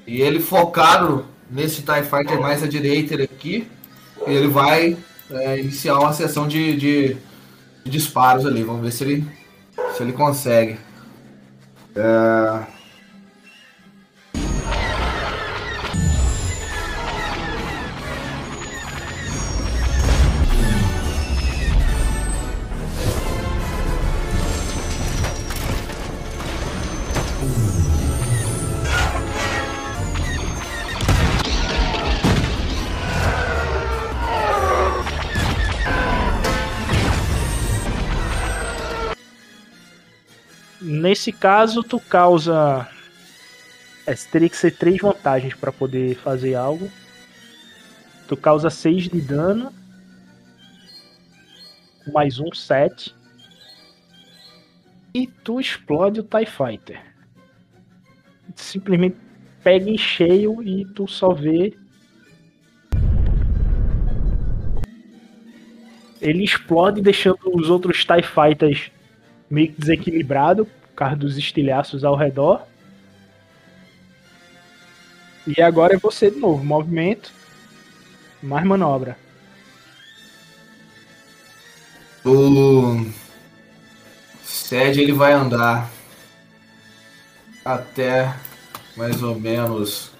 E ele focado nesse TIE Fighter mais à direita aqui, ele vai é, iniciar uma sessão de, de- de disparos ali. Vamos ver se ele, se ele consegue. É, Nesse caso, tu causa. É, teria que ser três vantagens para poder fazer algo. Tu causa 6 de dano. Mais um 7. E tu explode o TIE Fighter. Simplesmente pega em cheio e tu só vê. Ele explode, deixando os outros TIE Fighters meio que desequilibrado causa dos estilhaços ao redor. E agora é você de novo, movimento, mais manobra. O Sed ele vai andar até mais ou menos.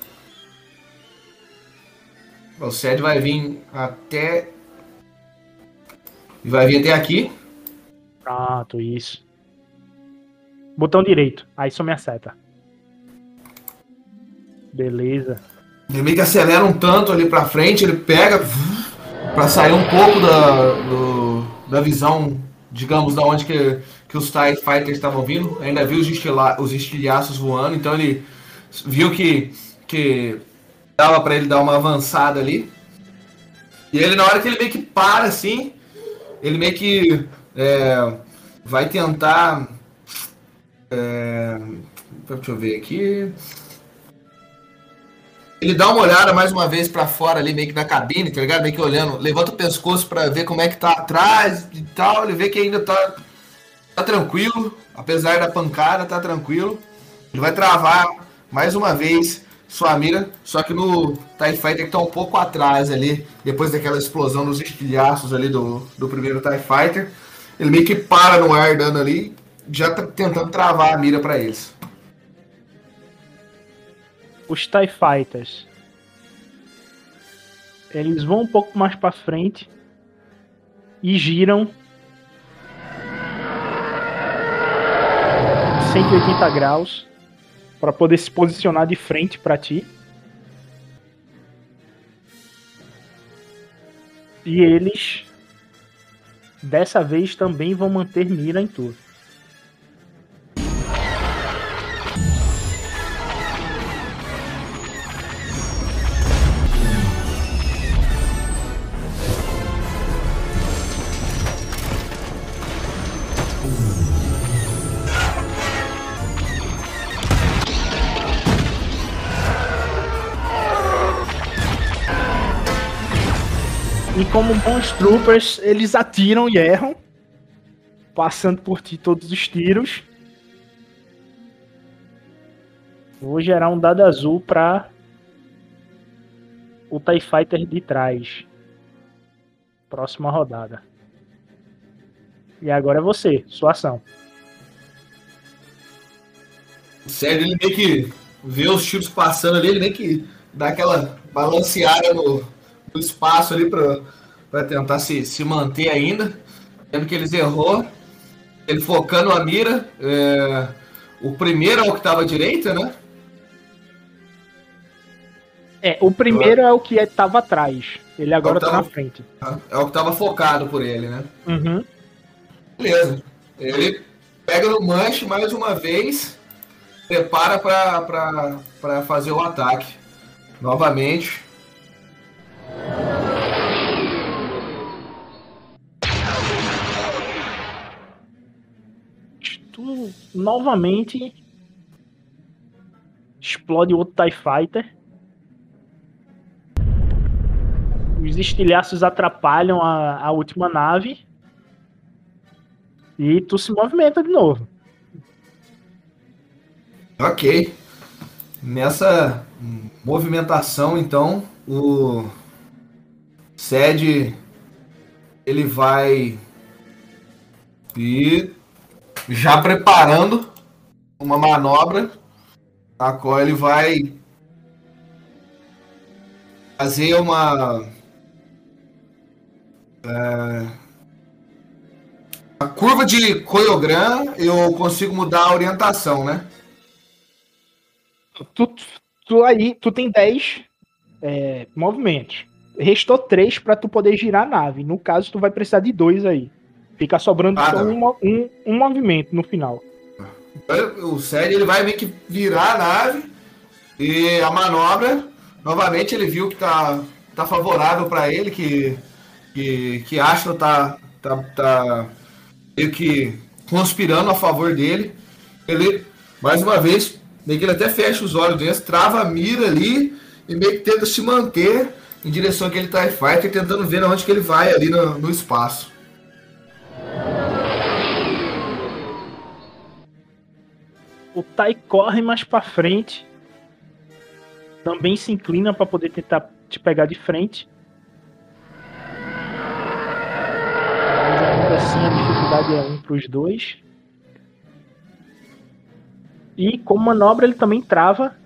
O Sed vai vir até. Vai vir até aqui. Pronto, isso. Botão direito, aí só me acerta. Beleza. Ele meio que acelera um tanto ali pra frente, ele pega pra sair um pouco da, do- da visão, digamos, da onde que, que os TIE Fighters estavam vindo. Ainda viu os, estila, os estilhaços voando, então ele viu que, que dava pra ele dar uma avançada ali. E ele, na hora que ele meio que para assim, ele meio que é, vai tentar. É, deixa eu ver aqui. Ele dá uma olhada mais uma vez pra fora ali, meio que da cabine, tá ligado? Meio que olhando, levanta o pescoço pra ver como é que tá atrás e tal. Ele vê que ainda tá, tá tranquilo, apesar da pancada, tá tranquilo. Ele vai travar mais uma vez sua mira, só que no TIE Fighter que tá um pouco atrás ali, depois daquela explosão nos estilhaços ali do, do primeiro TIE Fighter. Ele meio que para no ar dando ali, já tá tentando travar a mira para eles. Os TIE Fighters. Eles vão um pouco mais para frente e giram 180 graus para poder se posicionar de frente para ti. E eles dessa vez também vão manter mira em tudo. Como bons troopers, eles atiram e erram, passando por ti todos os tiros. Vou gerar um dado azul para o TIE Fighter de trás. Próxima rodada. E agora é você, sua ação. Sério, ele meio que vê os tiros passando ali, ele meio que dá aquela balanceada no, no espaço ali pra, pra tentar se, se manter ainda. Vendo que eles errou. Ele focando a mira. é, o primeiro é o que tava à direita, né? É, o primeiro é o que estava atrás. Ele agora Então tá na frente. É o que tava focado por ele, né? Uhum. Beleza. Ele pega no manche mais uma vez, prepara pra fazer o ataque. Novamente. Novamente explode outro TIE Fighter. Os estilhaços atrapalham a, a última nave. E tu se movimenta de novo. Ok. Nessa movimentação, então, o Sed ele vai e já preparando uma manobra a qual ele vai fazer uma é, a curva de Koyogram eu consigo mudar a orientação, né? Tu, tu aí, tu tem 10 é, movimentos. Restou 3 pra tu poder girar a nave. No caso, tu vai precisar de dois aí. Fica sobrando Ah, só tá. um, um, um movimento no final. O Sérgio ele vai meio que virar a nave e a manobra, novamente ele viu que tá, tá favorável para ele, que, que, que Astro tá, tá, tá meio que conspirando a favor dele. Ele, mais uma vez, meio que ele até fecha os olhos dentro, trava a mira ali e meio que tenta se manter em direção àquele TIE Fighter, tentando ver onde que ele vai ali no, no espaço. O Tai corre mais pra frente. Também se inclina pra poder tentar te pegar de frente. Mas ainda assim a dificuldade é um pros dois. E como manobra ele também trava,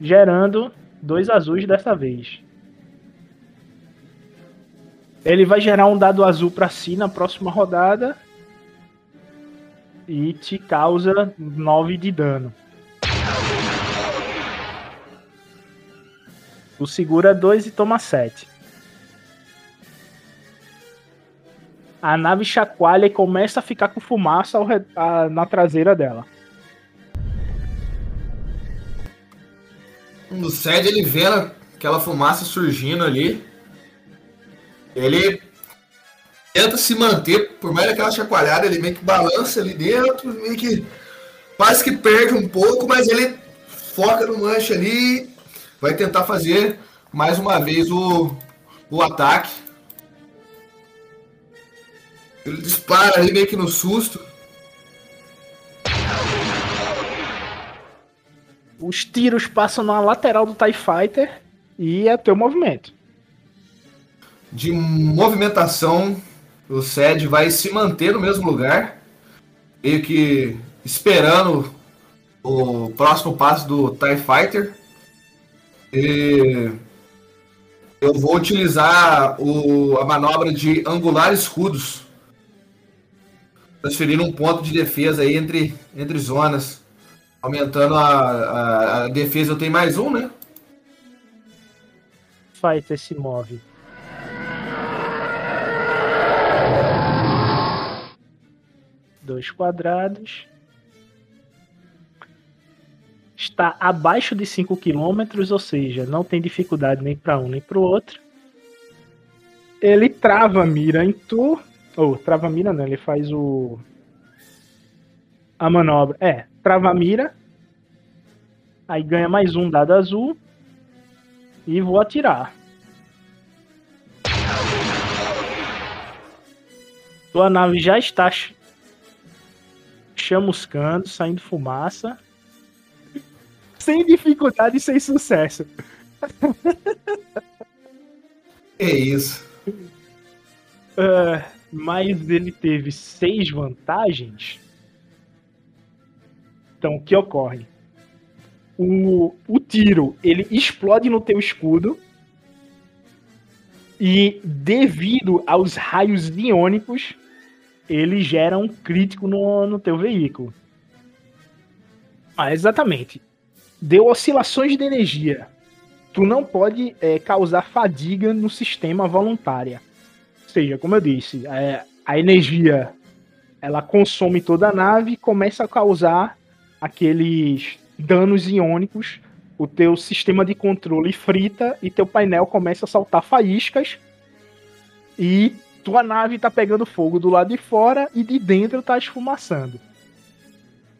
gerando dois azuis dessa vez. Ele vai gerar um dado azul pra si na próxima rodada e te causa 9 de dano. Tu segura 2 e toma 7. A nave chacoalha e começa a ficar com fumaça na traseira dela. O Sed ele vendo aquela fumaça surgindo ali. Ele tenta se manter, por mais daquela chacoalhada, ele meio que balança ali dentro, meio que quase que perde um pouco, mas ele foca no manche ali, vai tentar fazer mais uma vez o, o ataque. Ele dispara ali meio que no susto. Os tiros passam na lateral do TIE Fighter e é teu movimento. De movimentação, o Sed vai se manter no mesmo lugar, meio que esperando o próximo passo do TIE Fighter. E eu vou utilizar o, a manobra de angular escudos. Transferindo um ponto de defesa aí entre, entre zonas. Aumentando a, a, a defesa, eu tenho mais um, né? Fighter se move. Dois quadrados. Está abaixo de 5 km, ou seja, não tem dificuldade nem para um nem para o outro. Ele trava a mira em tu. Ou, trava a mira não, ele faz o. A manobra. É, trava a mira. Aí ganha mais um dado azul. E vou atirar. Tua nave já está chamuscando, saindo fumaça. Sem dificuldade e sem sucesso. É isso. Ah, mas ele teve seis vantagens. Então, o que ocorre? O, o tiro, ele explode no teu escudo. E devido aos raios iônicos, ele gera um crítico no, no teu veículo. Ah, exatamente. Deu oscilações de energia. Tu não pode é, causar fadiga no sistema voluntária. Ou seja, como eu disse, é, a energia ela consome toda a nave e começa a causar aqueles danos iônicos. O teu sistema de controle frita e teu painel começa a soltar faíscas. E tua nave tá pegando fogo do lado de fora e de dentro tá esfumaçando.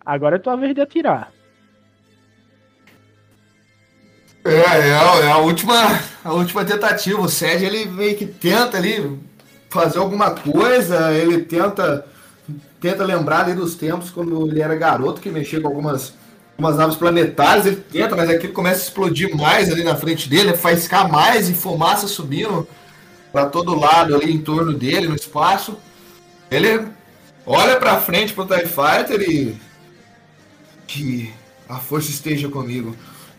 Agora é tua vez de atirar. É, é, a- é a última, a última tentativa. O Sed ele meio que tenta ali fazer alguma coisa, ele tenta tenta lembrar ali dos tempos quando ele era garoto que mexia com algumas umas naves planetárias, ele tenta, mas aquilo começa a explodir mais ali na frente dele, faz ficar mais e fumaça subindo para todo lado ali em torno dele no espaço. Ele olha para frente pro TIE Fighter e que a força esteja comigo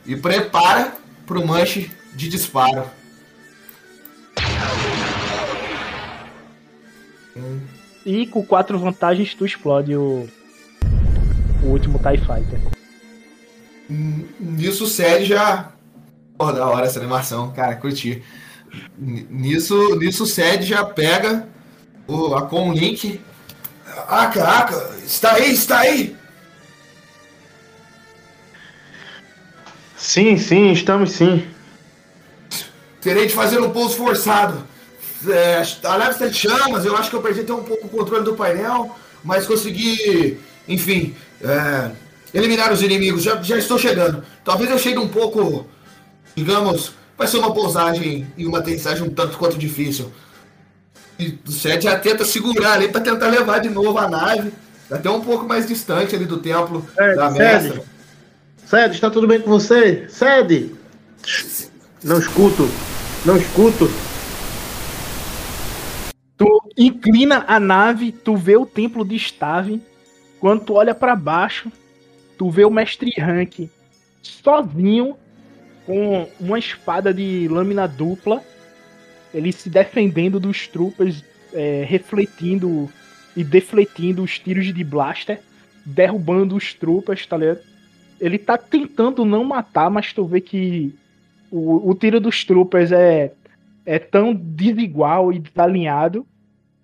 e prepara pro manche de disparo. E com quatro vantagens tu explode o, o último TIE Fighter. Nisso o Sérgio já. Pô, da hora essa animação, cara, curti. Nisso, nisso o Sérgio já pega o, a Conlink. Ah, caraca, está aí, está aí! Sim, sim, estamos sim. Terei de fazer um pouso forçado. É, a nave está em chamas, eu acho que eu perdi até um pouco o controle do painel, mas consegui, enfim, é, eliminar os inimigos. Já, já estou chegando. Talvez eu chegue um pouco, digamos, vai ser uma pousagem e uma aterrissagem um tanto quanto difícil. E o Seth já tenta segurar ali para tentar levar de novo a nave, até um pouco mais distante ali do templo da mestra. Sede, está tudo bem com você? Sede! Não escuto, não escuto. Tu inclina a nave, tu vê o templo de Stave. Quando tu olha pra baixo, tu vê o mestre Rank sozinho com uma espada de lâmina dupla, ele se defendendo dos troopers, é, refletindo e defletindo os tiros de blaster, derrubando os troopers, tá ligado? Ele tá tentando não matar, mas tu vê que o, o tiro dos troopers é, é tão desigual e desalinhado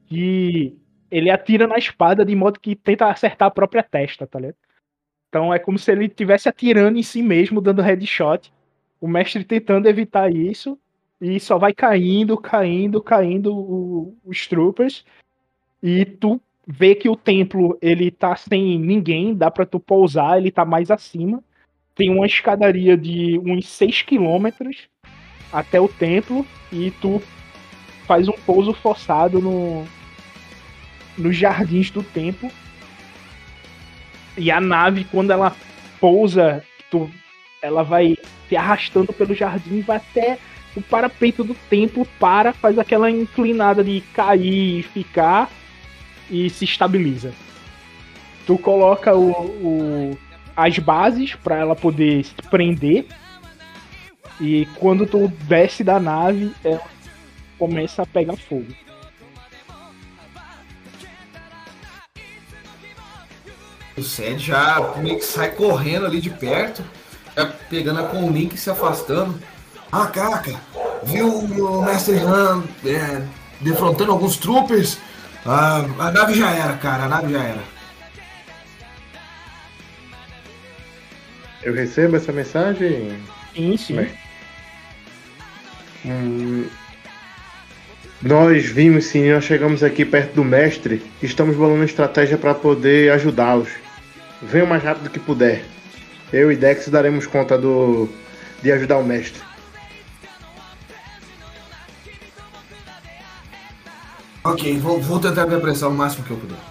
que ele atira na espada de modo que tenta acertar a própria testa, tá ligado? Então é como se ele estivesse atirando em si mesmo, dando headshot. O mestre tentando evitar isso. E só vai caindo, caindo, caindo o- os troopers. E tu vê que o templo ele tá sem ninguém, dá pra tu pousar, ele tá mais acima. Tem uma escadaria de uns 6 quilômetros até o templo. E tu faz um pouso forçado no, nos jardins do templo. E a nave, quando ela pousa, tu ela vai se arrastando pelo jardim vai até o parapeito do templo, para, faz aquela inclinada de cair e ficar e se estabiliza. Tu coloca o, o- as bases para ela poder se prender e quando tu desce da nave, ela começa a pegar fogo. O Sed já meio que sai correndo ali de perto, pegando a com o Link e se afastando. Ah, caca, viu o Mestre Han é, defrontando alguns troopers? Ah, a nave já era, cara, a nave já era. Eu recebo essa mensagem? Sim, sim. Hum, nós vimos sim, nós chegamos aqui perto do mestre e estamos bolando estratégia para poder ajudá-los. Venha o mais rápido que puder. Eu e Dex daremos conta do de ajudar o mestre. Ok, vou, vou tentar me apressar o máximo que eu puder.